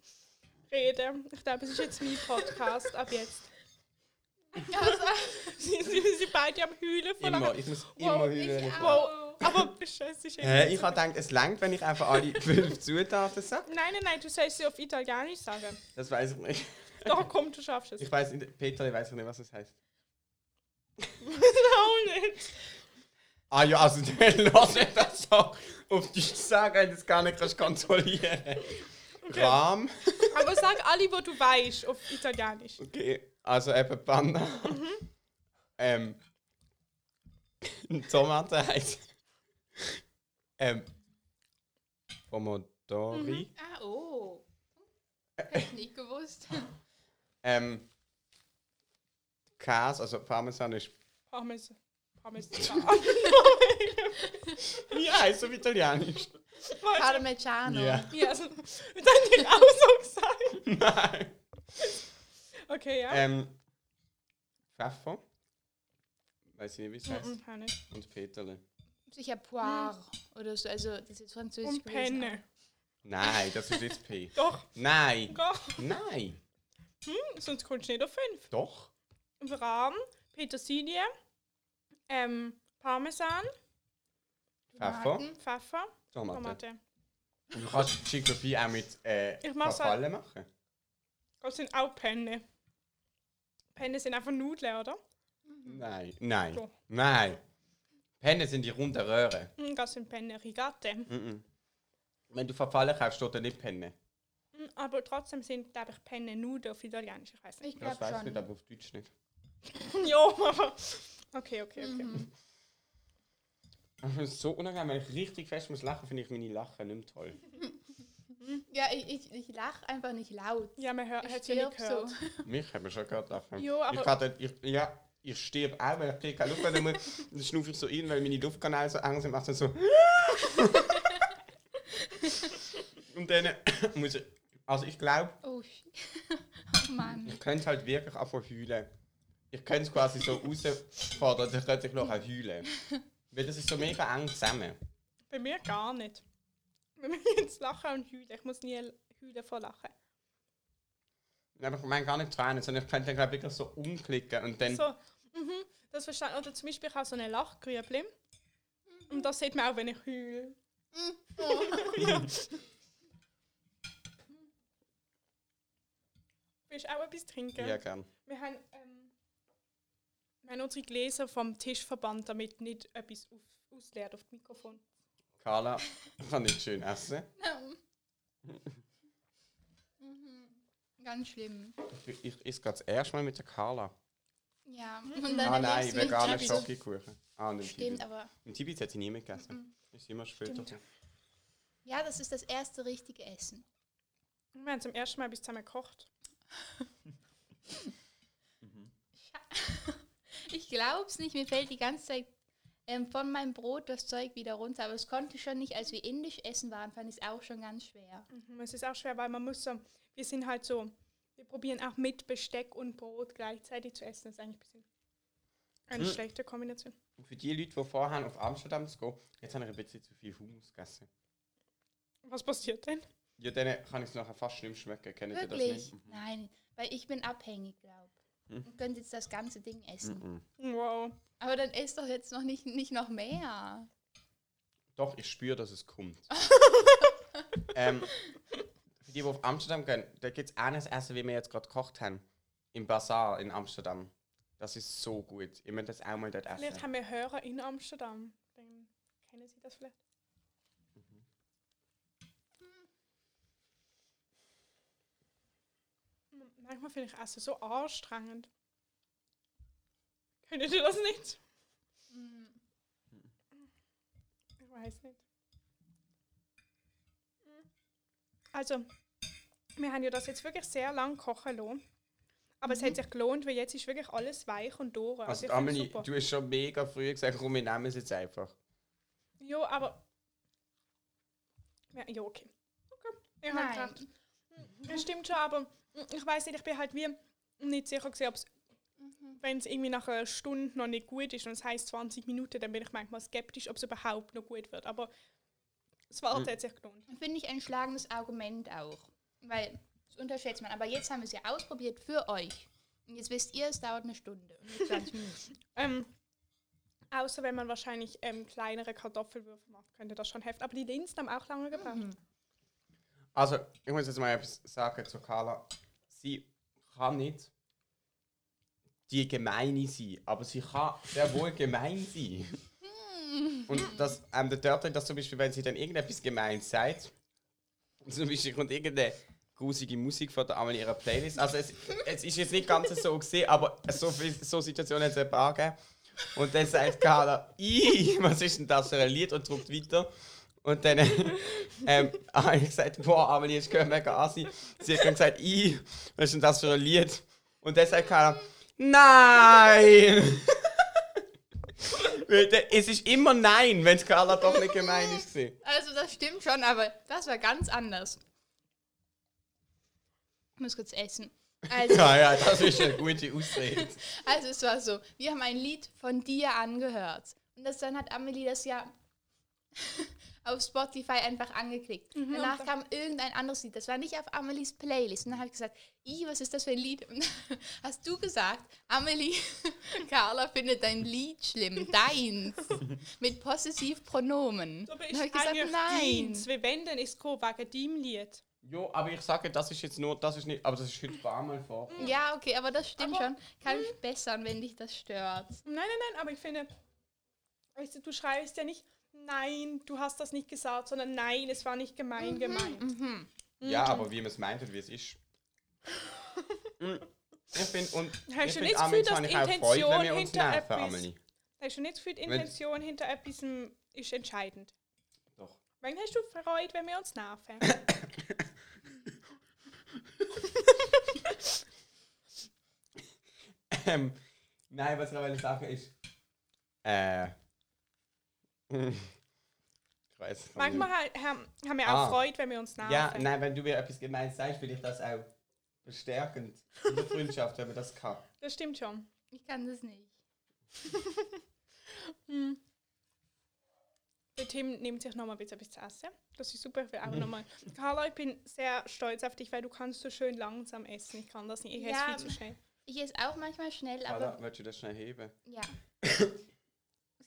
reden. Ich glaube, es ist jetzt mein Podcast ab jetzt. *laughs* sie, sie, sie beide am Heulen von immer, ich muss immer Wow, heulen. ich ich- aber Scheiße ist Hä, ich habe gedacht, es langt, wenn ich einfach alle *laughs* fünf Zutaten sage. Nein, nein, nein, du sollst sie auf Italienisch sagen. Das weiß ich nicht. Doch, komm, du schaffst es. Ich weiß nicht, Peter, ich weiß nicht, was das heißt. *laughs* auch nicht. Ah ja, also dann lass ich das so auf dich sagen, wenn du es gar nicht kannst kontrollieren Rahm. Aber sag alle, wo du weißt, auf Italienisch. Okay, also eben Panna. ähm. Tomate heißt. ähm. Pomodori. Ah, oh. Hätte ich nicht gewusst. Ähm. Käse, also Parmesan ist. Parmesan. Parmesan. *laughs* Wie heißt auf Italienisch? Parmigiano. Ja. ja, also, das hätte ich auch so gesagt. *laughs* Nein. Okay, ja. Ähm. Pfeffer. Weiß ich nicht, wie es heißt. Kann ich. Und Peterle. Sicher Poire oder so. Also, das ist jetzt französisch. Und gewesen. Penne. Nein, das ist jetzt P. *laughs* Doch, Nein. doch. Nein. Sonst kommst du nicht auf fünf. Doch. Rahm, Petersilie, ähm, Parmesan, Pfeffer. Tomaten. Pfeffer, Tomate. Tomate. Und du kannst Chicopi auch mit äh, Ich Verfallen machen. Das sind auch Penne. Penne sind einfach Nudeln, oder? Nein. Nein. Doch. Nein. Penne sind die runden Röhren. Mm, Das sind Penne Rigate. Mhm. Wenn du Verfallen kaufst, steht da nicht Penne. Mm, Aber trotzdem sind, glaube ich, Penne Nudeln auf Italienisch. Ich weiß nicht. Ich Das glaube weiß ich nicht, schon. aber auf Deutsch nicht. *laughs* ja, aber. Okay, okay, okay. Mhm. Ich finde es so unangenehm, wenn ich richtig fest muss lachen, finde ich meine Lachen nicht mehr toll. *laughs* Ja, ich, ich, ich lache einfach nicht laut. Ja, man hört Ich hat ja nicht stirb gehört. so. *laughs* Mich haben wir schon gehört lachen. Ja, aber- ich hatte, ich, ja, ich sterbe auch, weil ich kriege keine Luft mehr. *laughs* Dann schnaufe ich so ein, weil meine Luftkanäle so eng sind, macht dann so. *laughs* Und dann muss ich. Also ich glaube, Oh, shit. oh Mann. ich könnte halt wirklich einfach heulen. Ich könnte es quasi so herausfordern, dann könnte ich noch auch heulen. Weil das ist so mega eng zusammen. Bei mir gar nicht. *laughs* Mir jetzt lachen und heulen. Ich muss nie heulen vor Lachen. Aber ich meine gar nicht Tränen, sondern ich könnte dann glaub, wirklich so umklicken und dann. So, mhm, das verstanden. Oder zum Beispiel auch so eine Lachgrübli. Und das sieht man auch, wenn ich heule. *laughs* Willst du auch etwas trinken? Ja, gern. Wir haben, ähm, wir haben unsere Gläser vom Tisch verbannt, damit nicht etwas auf, ausleert auf das Mikrofon. Carla, ich kann nicht schön essen. Mhm. Ganz schlimm. Ich, ich esse gerade das erste Mal mit der Carla. Ja. Und dann Ah nein, veganer Schokokuchen. Ah, und den Stimmt, Tibi. aber Den Tibi hat sie nie gegessen. Ist immer später. Stimmt. ja, das ist das erste richtige Essen. Wir haben zum ersten Mal etwas zusammen gekocht. *laughs* Ich glaub's nicht, mir fällt die ganze Zeit ähm, von meinem Brot das Zeug wieder runter. Aber es konnte schon nicht, als wir indisch essen waren, fand ich es auch schon ganz schwer. Mhm, Es ist auch schwer, weil man muss so, wir sind halt so, wir probieren auch mit Besteck und Brot gleichzeitig zu essen. Das ist eigentlich ein bisschen eine Hm. schlechte Kombination. Und für die Leute, die vorhaben, auf Amsterdam zu gehen, jetzt habe ich ein bisschen zu viel Hummus gegessen. Was passiert denn? Ja, dann kann ich es nachher fast nicht mehr schmecken. Kennt ihr das Wirklich? nicht? Mhm. Nein, weil ich bin abhängig, glaub. Hm. Und könnte jetzt das ganze Ding essen. Mhm. Wow. Aber dann isst doch jetzt noch nicht, nicht noch mehr. Doch, ich spüre, dass es kommt. *laughs* ähm, für die, die auf Amsterdam gehen, da gibt es eines Essen, wie wir jetzt gerade gekocht haben. Im Bazar in Amsterdam. Das ist so gut. Ich möchte das auch mal dort Vielleicht essen. haben wir Hörer in Amsterdam. Dann kennen sie das vielleicht. Hm, Manchmal finde ich Essen so anstrengend. Könnt ihr das nicht? Ich weiß nicht. Also, wir haben ja das jetzt wirklich sehr lang kochen lassen. Aber es hat sich gelohnt, weil jetzt ist wirklich alles weich und durch. Also, find's Amelie, super. du hast schon mega früh gesagt, komm, wir nehmen es jetzt einfach. Ja, aber. Ja, okay. Okay. Ich habe Nein. recht. Das stimmt schon, aber ich weiß nicht, ich bin halt wie nicht sicher gewesen, ob es, wenn es irgendwie nach einer Stunde noch nicht gut ist und es heißt 20 Minuten, dann bin ich manchmal skeptisch, ob es überhaupt noch gut wird. Aber es war Mhm. hat sich gelohnt. Finde ich ein schlagendes Argument auch. Weil das unterschätzt man. Aber jetzt haben wir es ja ausprobiert für euch. Und jetzt wisst ihr, es dauert eine Stunde und nicht 20 Minuten. *laughs* Ähm, außer wenn man wahrscheinlich ähm, kleinere Kartoffelwürfel macht, könnte das schon helfen. Aber die Linsen haben auch lange gebraucht. Also, ich muss jetzt mal etwas sagen zu Carla. Sie kann nicht die Gemeine sein, aber sie kann sehr wohl gemein sein. Und das, ähm, der Törtchen, das zum Beispiel, wenn sie dann irgendetwas gemein sagt, zum Beispiel kommt irgendeine grusige Musik von der Amelie ihrer Playlist. Also es, es ist jetzt nicht ganz so gesehen, aber so viel so Situationen hat es ein paar gegeben. Und dann sagt Carla, «Ih, was ist denn das für ein Lied?» und drückt weiter. Und dann *laughs* ähm, *laughs* habe ich gesagt, boah, Amelie, ich gehört mega an. Sie hat dann gesagt, «Ih, was ist denn das für ein Lied?» Und dann sagt Carla, «Nein!» *laughs* Es ist immer Nein, wenn Carla doch nicht gemein ist. Also das stimmt schon, aber das war ganz anders. Ich muss kurz essen. Also, Ja, ja, das ist eine gute Ausrede. also es war so, wir haben ein Lied von dir angehört. Und das, dann hat Amelie das ja auf Spotify einfach angeklickt. Danach und kam irgendein anderes Lied. Das war nicht auf Amelies Playlist. Und dann habe ich gesagt, I, was ist das für ein Lied? Und dann *laughs* hast du gesagt, Amelie, *laughs* Carla findet dein Lied schlimm, deins. *laughs* Mit Possessivpronomen. Aber Dann habe ich gesagt, nein. deins, weil wenn, dann ist es wegen deinem Lied. Jo, aber ich sage, das ist jetzt nur, das ist nicht, aber das ist heute ein paar Mal vor. Ja, okay, aber das stimmt Aber- schon. Kann ich bessern, wenn dich das stört. Nein, nein, nein, aber ich finde, weißt du, du schreibst ja nicht, nein, du hast das nicht gesagt, sondern nein, es war nicht gemein gemeint. Mhm. Ja, aber wie man es meint und wie es ist. *laughs* Mm, ich finde, und Hast ich Gefühl, habe dass ich Freude, wenn wir Intention uns hinter nerven, etwas- Amelie. Hast du nicht das Gefühl, die Wenn- Intention hinter etwas ist entscheidend? Doch. Wann hast du Freude, wenn wir uns nerven? *coughs* *laughs* Ähm, nein, was ich noch sagen ist. Äh. Ich weiß es Manchmal haben, haben wir auch Ah. Freude, wenn wir uns nerven. Ja, nein, wenn du mir etwas gemein sagst, will ich das auch bestärkend in der Freundschaft, wenn man das kann. Das stimmt schon. Ich kann das nicht. *laughs* Der Tim nimmt sich nochmal bitte etwas zu essen. Das ist super. Ich will auch nochmal. *laughs* Carla, ich bin sehr stolz auf dich, weil du kannst so schön langsam essen. Ich kann das nicht. Ich esse Ja, viel zu schnell. Ich esse auch manchmal schnell, aber Carla, willst du das schnell heben? ja. *laughs*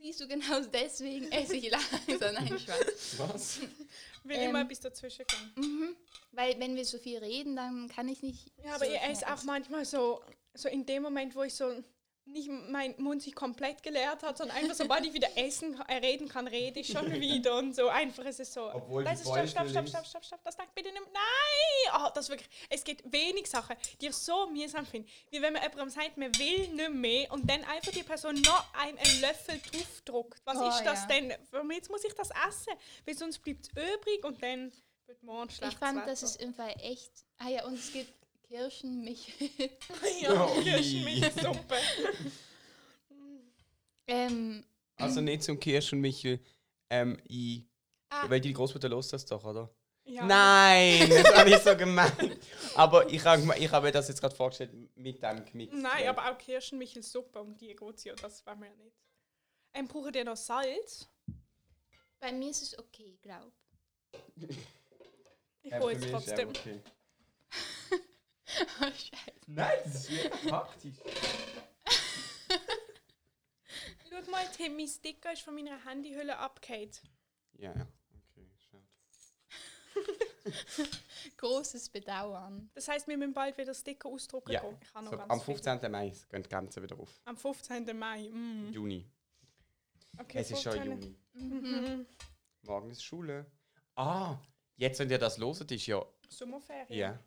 Siehst du, genau *laughs* deswegen esse ich langsam. Nein, Spaß. Was? Ich will Ähm. immer etwas dazwischen gehen. Mhm. Weil wenn wir so viel reden, dann kann ich nicht. Ja, aber so ich schnell esse auch essen. manchmal so, so in dem Moment, wo ich so nicht mein Mund sich komplett geleert hat, sondern einfach sobald ich wieder essen, äh, reden kann, rede ich schon *laughs* wieder und so. Einfach ist es so. Obwohl die Leise, stopp, stopp, stopp, stopp, stopp, stopp, das sagt bitte nicht. Nein! Oh, das wirklich, es gibt wenig Sachen, die ich so mühsam finde. Wie wenn man jemandem sagt, man will nicht mehr und dann einfach die Person noch einen, einen Löffel draufdruckt. Was Oh, ist das ja. denn? Warum Jetzt muss ich das essen, weil sonst bleibt es übrig und dann wird morgen schlecht. Ich fand, das ist im Fall echt. Ah ja, und es gibt Kirschenmichel. *laughs* ja, Oh, ähm, Also nicht zum Kirsch und Michel. Ähm, ich. Ah. Weil die Großmutter los das doch, oder? Ja. Nein, das war nicht so *laughs* gemein. Aber ich habe ich hab mir das jetzt gerade vorgestellt mit dem gemixt. Nein, aber auch Kirschenmichelsuppe um die geht's ja, das war mir nicht. Ähm, braucht ihr noch Salz? bei mir ist es okay, glaub. Ich Ähm, hole es trotzdem. Okay. Oh, Scheiße. Nein, das ist mega praktisch. *laughs* Schau mal, Tim, mein Sticker ist von meiner Handyhülle abgehakt. Ja, ja. Okay, schade. *laughs* Großes Bedauern. Das heisst, wir müssen bald wieder Sticker ausdrucken Ja, gehen. Ich habe noch So, ganz am viele. 15. Mai gehen die Grenzen wieder auf. Am 15. Mai. Mm. Juni. Okay, es ist schon 15. Juni. Mhm. Morgen ist Schule. Ah, jetzt, wenn ihr das loset, ist ja. Sommerferien. Ja.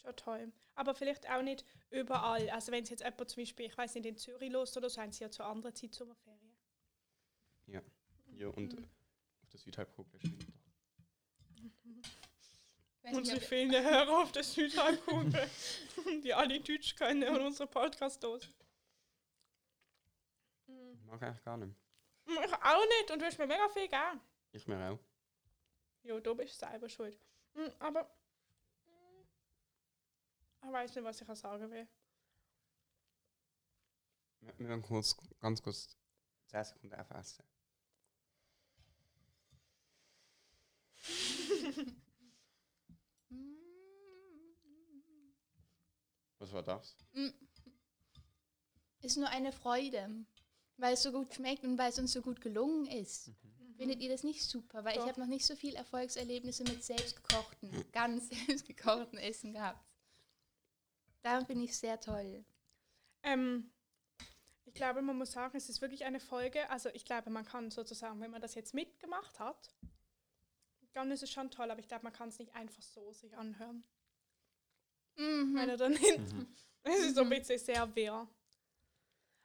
Schon toll. Aber vielleicht auch nicht überall. Also wenn es jetzt jemand zum Beispiel, ich weiß nicht, in Zürich los oder so, haben sie ja zu anderer Zeit Sommerferien. Ja. ja und auf der Südhalbkugel. Ich weiß nicht, Unsere vielen Hörer auf der Südhalbkugel, *laughs* die alle Deutsch können und unsere Podcast hören. Ich mag eigentlich gar nicht. Ich auch nicht und du hast mir mega viel gegeben. Ich mir auch. Jo, du bist selber schuld. Mm, Aber ich weiß nicht, was ich sagen will. Wir werden kurz, ganz kurz 10 Sekunden einfach essen. *laughs* Was war das? Ist nur eine Freude, weil es so gut schmeckt und weil es uns so gut gelungen ist. Findet ihr das nicht super? Weil Doch. ich habe noch nicht so viel Erfolgserlebnisse mit selbstgekochten, *laughs* ganz selbstgekochten Essen gehabt. Darum finde ich es sehr toll. Ähm, ich glaube, man muss sagen, es ist wirklich eine Folge. Also ich glaube, man kann sozusagen, wenn man das jetzt mitgemacht hat, dann ist es schon toll, aber ich glaube, man kann es nicht einfach so sich anhören. Mhm. Wenn er dann hinten. *laughs* Es ist so ein bisschen sehr wirr.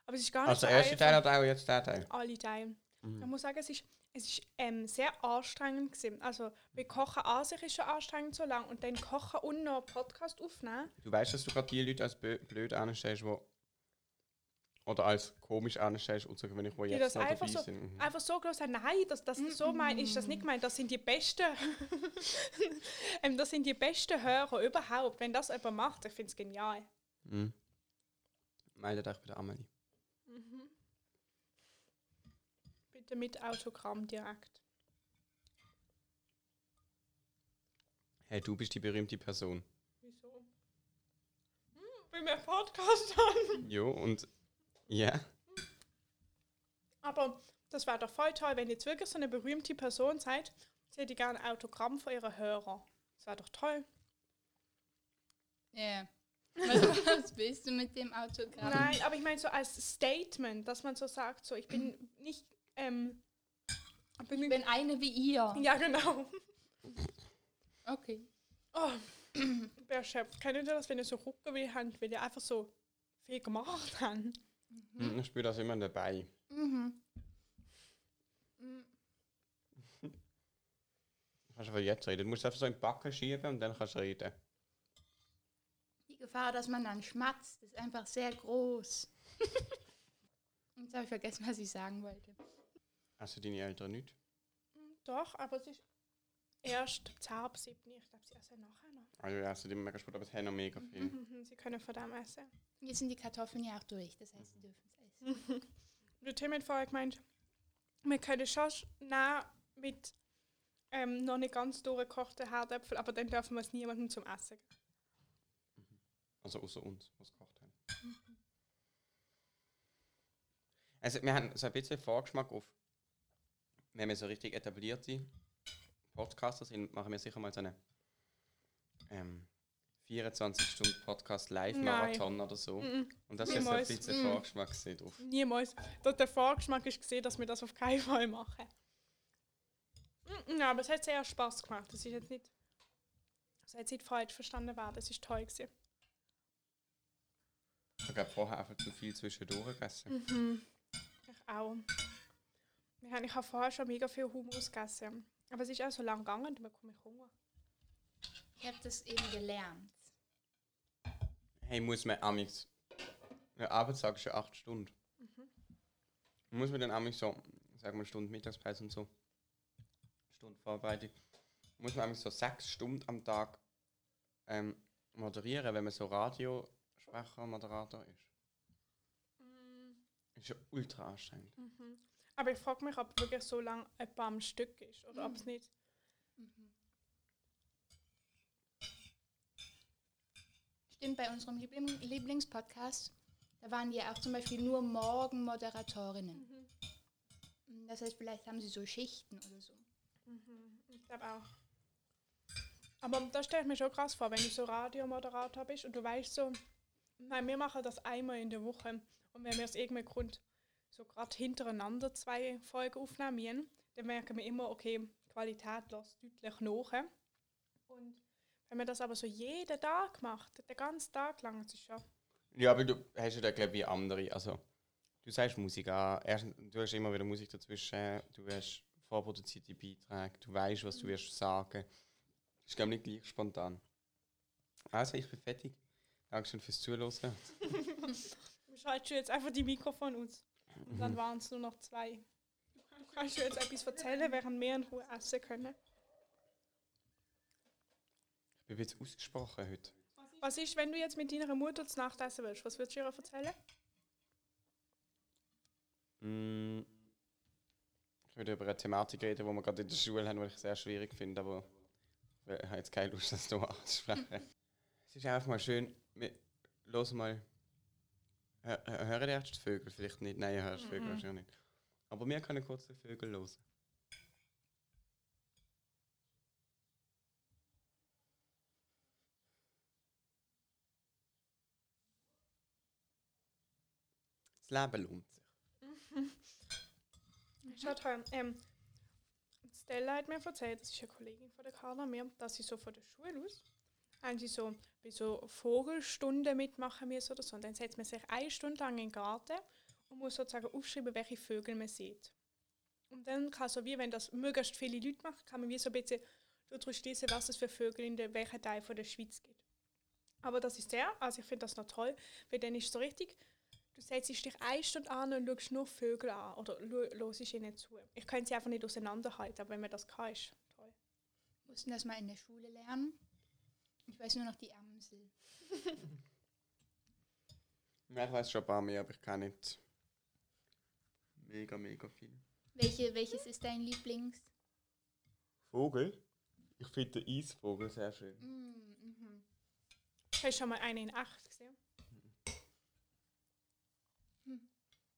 Aber es ist gar nicht Also so der erste Teil hat auch jetzt der Teil. alle Teile. Mhm. Ich muss sagen, es ist, es ist ähm, sehr anstrengend gewesen. Also, wir kochen an sich ist schon anstrengend so lang und dann kochen und noch Podcast aufnehmen. Du weißt, dass du gerade die Leute als blöd anstellst, wo oder als komisch anstellst, und so, wenn ich wo Die jetzt das noch dabei einfach so, sind. Mhm. einfach so groß nein, das, das so mein, ist das nicht gemeint, das sind die besten, *laughs* ähm, das sind die besten Hörer überhaupt. Wenn das jemand macht, ich finde es genial. Mhm. Meldet euch bei der Amelie. Bitte mit Autogramm direkt. Hey, du bist die berühmte Person. Wieso? Hm, wir einen Podcast haben. Jo, und ja. Aber das wäre doch voll toll, wenn ihr jetzt wirklich so eine berühmte Person seid. Sie hätte gerne ein Autogramm von ihren Hörern. Das wäre doch toll. Ja. Was, was willst du mit dem Autogramm? Nein, aber ich meine so als Statement, dass man so sagt, so ich bin nicht, ähm, bin Ich bin eine wie ihr. ja genau. Okay. Oh, wer schöpft. Kennt ihr das, wenn ihr so Rucken wie habt, weil ihr einfach so viel gemacht habt? Mhm. Ich spüre das immer dabei. Mhm. Du kannst aber jetzt reden. Du musst einfach so in die Backe schieben und dann kannst du reden. Die Gefahr, dass man dann schmatzt, ist einfach sehr groß. *laughs* Jetzt habe ich vergessen, was ich sagen wollte. Also deine Eltern nicht. Doch, aber es ist erst 10 ab 7. Ich glaube, sie essen nachher noch. Also ja, sie mega spät, aber es haben noch mega viel. Mhm, sie können von dem essen. Jetzt sind die Kartoffeln ja auch durch, das heißt, sie dürfen es essen. *laughs* Der Tim hat vorher gemeint, wir können schon nehmen mit ähm, noch nicht ganz durchgekochten Herdäpfel, aber dann dürfen wir es niemandem zum Essen geben. Also außer uns, was gekocht haben. Also wir haben so ein bisschen Vorgeschmack auf, wenn wir so richtig etablierte Podcaster sind, machen wir sicher mal so eine ähm, 24-Stunden-Podcast Live-Marathon oder so. Mhm. Und das ist so ein Niemals. bisschen Mm. Vorgeschmack drauf. Niemals. Der Vorgeschmack ist gesehen, dass wir das auf keinen Fall machen. Mm, Ja, aber es hat sehr Spaß gemacht. Das ist jetzt nicht. Das hat nicht falsch verstanden werden. Das ist toll gewesen. Ich habe vorher einfach zu viel zwischendurch gegessen. Mhm. Ich auch. Wir haben- Ich habe vorher schon mega viel Hummus gegessen. Aber es ist auch so lang gegangen, da bekomme ich Hunger. Ich habe das eben gelernt. Hey, muss man amigs. Der Arbeitstag ist ja 8 Stunden. Muss man dann amigs so, sagen wir Stunden Mittagspause und so, Stunde Vorbereitung, muss man amigs so 6 Stunden am Tag ähm, moderieren, wenn man so Radiosprecher, Moderator ist. Ist ja ultra anstrengend. Aber ich frage mich, ob wirklich so lang etwa am Stück ist oder ob es nicht. Stimmt, bei unserem Liebling Lieblingspodcast, da waren die ja auch zum Beispiel nur Morgenmoderatorinnen. Das heißt, vielleicht haben sie so Schichten oder so. Ich glaube auch. Aber das stelle ich mir schon krass vor, wenn du so Radiomoderator bist und du weißt so, nein, wir machen das einmal in der Woche. Und wenn wir aus irgendeinem Grund so gerade hintereinander zwei Folgen aufnehmen, dann merken wir immer, okay, die Qualität lässt deutlich nach. Und wenn man das aber so jeden Tag macht, den ganzen Tag lang, das ist schon... Ja, aber du hast ja da, glaube ich, andere. Also, du sagst Musik an. Erstens, du hast immer wieder Musik dazwischen. Du hast vorproduzierte Beiträge. Du weißt, was du wirst sagen. Das ist, glaube ich, nicht gleich spontan. Also, ich bin fertig. Dankeschön fürs Zuhören. *laughs* Du schaltest jetzt einfach die Mikrofon aus. Und dann waren es nur noch zwei. Du kannst dir jetzt etwas erzählen, während wir in Ruhe essen können. Ich bin jetzt ausgesprochen heute. Was ist, wenn du jetzt mit deiner Mutter zu Nacht essen willst? Was würdest du ihr erzählen? Mm. Ich würde über eine Thematik reden, die wir gerade in der Schule haben, die ich sehr schwierig finde, aber ich habe jetzt keine Lust, das hier anzusprechen. *laughs* es ist einfach mal schön, wir hören mal. Hör- hör- Hören die erst Vögel? Vielleicht nicht. Nein, hört die Vögel wahrscheinlich nicht. Aber wir können kurz die Vögel hören. Das Leben lohnt sich. *laughs* Schaut her, ähm, Stella hat mir erzählt, das ist eine Kollegin von der Carla, mir, dass sie so von der Schule aus, haben sie so bei so Vogelstunden mitmachen müssen oder so. Und dann setzt man sich eine Stunde lang in den Garten und muss sozusagen aufschreiben, welche Vögel man sieht. Und dann kann so wie, wenn das möglichst viele Leute machen, kann man wie so ein bisschen daraus schließen, was es für Vögel in der, welchen Teil von der Schweiz gibt. Aber das ist sehr, also ich finde das noch toll, weil dann ist so richtig, du setzt dich eine Stunde an und schaust nur Vögel an oder hörst ihnen zu. Ich könnte sie einfach nicht auseinanderhalten, aber wenn man das kann, ist toll. Mussten das mal in der Schule lernen. Ich weiß nur noch die Amsel. *laughs* Ich weiß schon ein paar mehr, aber ich kann nicht mega, mega viel. Welche, welches ist dein Lieblings? Vogel? Ich finde den Eisvogel sehr schön. Mm, mhm. Hast du schon mal eine in acht gesehen?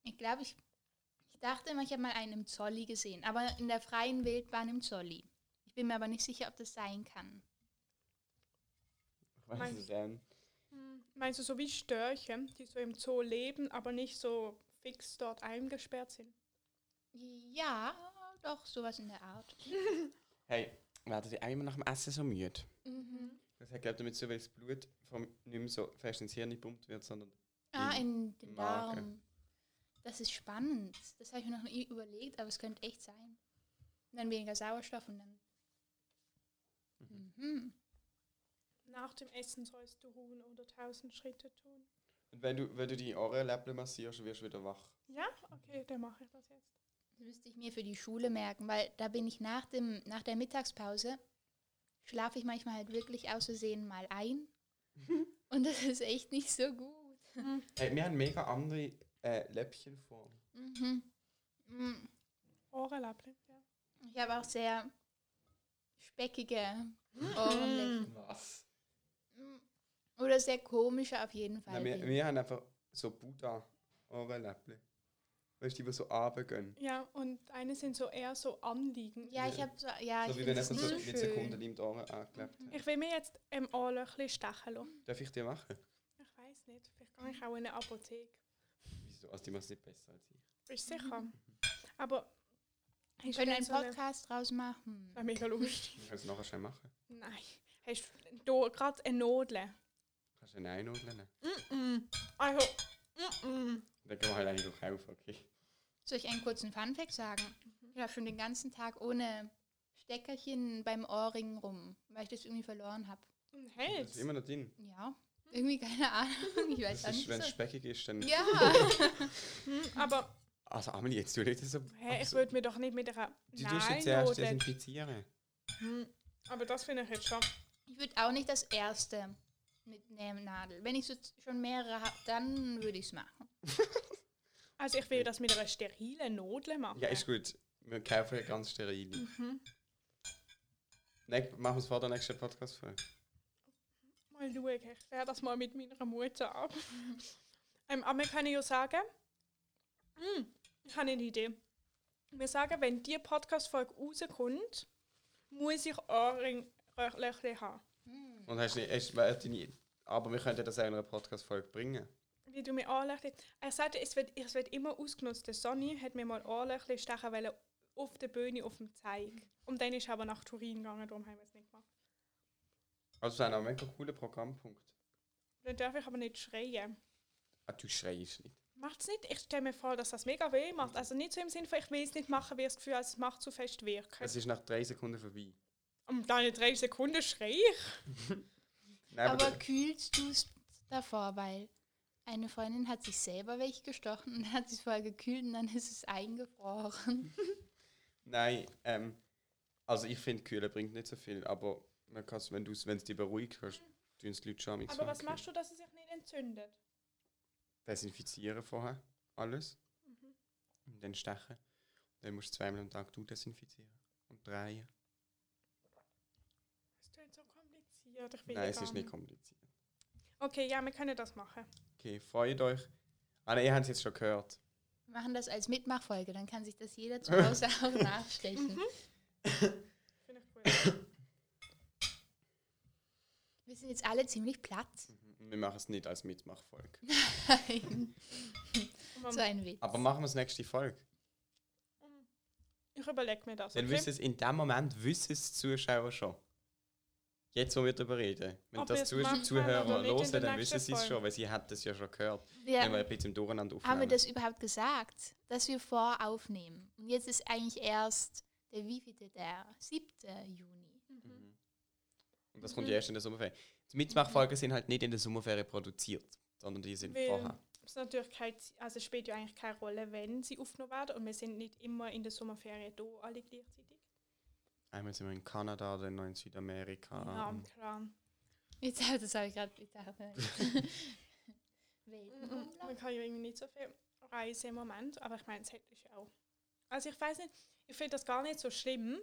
Ich glaube, ich, ich dachte immer, ich habe mal einen im Zolli gesehen, aber in der freien Wildbahn im Zolli. Ich bin mir aber nicht sicher, ob das sein kann. Ich weiß Mein- es ähm, Hm. Meinst du so wie Störche, die so im Zoo leben, aber nicht so fix dort eingesperrt sind? Ja, doch, sowas in der Art. *laughs* Hey, werden die einmal nach dem Essen so müde? Mhm. Das hat, glaube ich, damit so, weil das Blut vom, nicht mehr so fest ins Hirn gepumpt wird, sondern Ah, in den Magen. Darm. Das ist spannend. Das habe ich mir noch nie überlegt, aber es könnte echt sein. Und dann weniger Sauerstoff und dann. Mhm. Nach dem Essen sollst du ruhen oder tausend Schritte tun. Und wenn du, wenn du die Ohrenläppchen massierst, wirst du wieder wach. Ja, okay, dann mache ich das jetzt. Das müsste ich mir für die Schule merken, weil da bin ich nach, dem, nach der Mittagspause, schlafe ich manchmal halt wirklich aus Versehen mal ein. *laughs* und das ist echt nicht so gut. Hey, wir haben mega andere äh, Läppchenform. Mhm. Mm. Ohrenlappchen, ja. Ich habe auch sehr speckige Ohrenläppchen. Was? Oder sehr komische auf jeden Fall. Nein, wir, wir haben einfach so Buddha-Ohrenläppchen. Weißt du, die, so runtergehen. Ja, und eine sind so eher so anliegend. ja, ich habe so, ja, So ich wie wenn einfach so mit. Sekunden in die Ohren angeklebt hat. Ich will mir jetzt im Ohrlöchli stechen lassen. Darf ich dir machen? Ich weiß nicht, vielleicht gehe ich auch in eine Apotheke. Wieso? Also die macht es nicht besser als ich. Bist sicher? Aber Wir hast können du einen so eine- Podcast draus machen. Das wäre mega lustig. Ich kann es nachher schnell machen. Nein. Hast du gerade eine Nadel? Kannst du eine Einnudeln nehmen? Also, mm Dann gehen wir halt eigentlich auf, okay. Soll ich einen kurzen Funfact sagen? Ich habe schon den ganzen Tag ohne Steckerchen beim Ohrring rum, weil ich das irgendwie verloren habe. ein Das Held. ist immer noch drin. Ja, irgendwie keine Ahnung. *laughs* Ich weiß Das ist, nicht. wenn es speckig ist, dann... Ja, *laughs* Hm, Aber Also Amelie, jetzt tu nicht so... hä, ich würde mir doch nicht mit einer Du tust jetzt zuerst Nadel- desinfizieren. Hm, Aber das finde ich jetzt schon. ich würde auch nicht das erste mitnehmen, Nadel. Wenn ich so schon mehrere habe, dann würde ich es machen. *laughs* Also ich will das mit einer sterilen Nadel machen. Ja, ist gut. Wir kaufen ganz steril. Mhm. Nein, machen wir es vor der nächsten Podcast-Folge. Mal schauen, ich werde das mal mit meiner Mutter ab. ähm, aber wir können ja sagen, hm, ich habe eine Idee. Wir sagen, wenn die Podcast-Folge rauskommt, muss ich Ohrring Löchli habe. Und hast nicht, hast, deine, aber wir könnten das auch in einer Podcast-Folge bringen. Wie du mir Anlöchli... Er sagte, es wird, es wird immer ausgenutzt. Der Sonny hat mir mal Anlöchli stechen wollen auf der Bühne auf dem Zeig. Und dann ist er aber nach Turin gegangen, darum haben wir es nicht gemacht. Also, das ist ein mega cooler Programmpunkt. Dann darf ich aber nicht schreien. Ah, du schreist nicht. Macht's nicht? Ich stelle mir vor, dass das mega weh macht. Also nicht so im Sinne von, ich will es nicht machen, weil ich das Gefühl habe, es macht zu fest wirken. Es ist nach drei Sekunden vorbei. Um deine drei Sekunden schreie ich. *laughs* Nein, Aber aber, kühlst du es davor, weil eine Freundin hat sich selber weggestochen und hat es vorher gekühlt und dann ist es eingefroren. *laughs* nein, ähm, also ich finde, Kühlen bringt nicht so viel, aber man kann's, wenn du es wenn es dich beruhigt, kannst tun es die Leute schon Aber was machst du, dass es sich nicht entzündet? Desinfizieren vorher, alles. Und dann stechen. Dann musst du zweimal am Tag du desinfizieren. Und drehen. Das klingt so kompliziert. Ich will Nein, es ist nicht kompliziert. Okay, ja, wir können das machen. Okay, freut euch. Ah, nein, ihr habt es jetzt schon gehört. Wir machen das als Mitmachfolge, dann kann sich das jeder zu Hause *laughs* auch nachstechen. Finde ich cool. Wir sind jetzt alle ziemlich platt. Wir machen es nicht als Mitmachfolge. *laughs* Nein. Aber so ein Witz. Aber machen wir es nächste Folge. ich überlege mir das. Dann Okay? wissen es in dem Moment wissen es die Zuschauer schon. Jetzt, wo wir darüber reden. Wenn Ob das Zu machen Zuhörer hören, dann wissen sie es schon, weil sie hat es ja schon gehört. Ja. Wenn wir ein bisschen durcheinander aufnehmen. Haben wir das überhaupt gesagt, dass wir voraufnehmen? Und jetzt ist eigentlich erst der wievielte, der 7. Juni. Und das kommt ja erst in der Sommerferien. Die Mitmachfolgen sind halt nicht in der Sommerferien produziert, sondern die sind Weil vorher. es natürlich kein, also es spielt ja eigentlich keine Rolle, wenn sie aufgenommen werden. Und wir sind nicht immer in der Sommerferien da, alle gleichzeitig. Einmal sind wir in Kanada, dann noch in Südamerika. ja, und- klar. Jetzt habe das ich gerade gedacht. *laughs* Weltenbummler? Man kann ja irgendwie nicht so viel reisen im Moment, aber ich meine, es hätte ich auch. Also ich weiß nicht, ich finde das gar nicht so schlimm.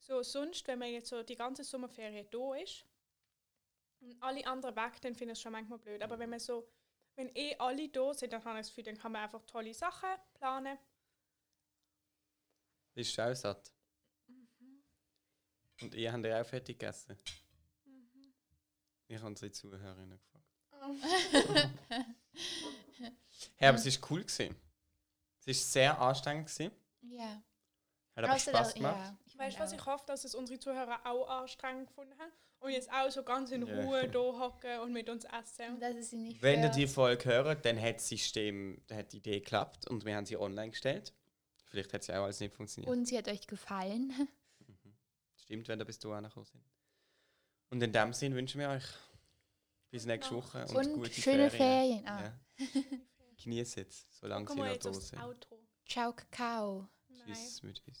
So sonst, wenn man jetzt so die ganze Sommerferien da ist und alle anderen weg, dann finde ich es schon manchmal blöd. Aber wenn man so, wenn eh alle da sind, dann habe ich das Gefühl, dann kann man einfach tolle Sachen planen. Bist du auch satt? Und ihr habt ja auch fertig gegessen? Ich habe unsere Zuhörerinnen gefragt. hey, aber es war cool. Gewesen. Es war sehr anstrengend. Gewesen. Ja. Hat aber Außer Spaß gemacht. ja, ich Weißt du, finde was ich hoffe, dass es unsere Zuhörer auch anstrengend gefunden haben und jetzt auch so ganz in Ja. Ruhe da hocken und mit uns essen. Wenn ihr die Folge hört, dann hat das System, dann hat die Idee geklappt und wir haben sie online gestellt. Vielleicht hat sie auch alles nicht funktioniert. Und sie hat euch gefallen. Stimmt, wenn ihr bis dahin gekommen sind. Und in dem Sinn wünschen wir euch bis nächste Woche und, Und gute schöne Ferien. Ferien. Ah. Ja. *laughs* Genießt es, solange sie noch da sind. Ciao, Kakao. Tschüss mit uns.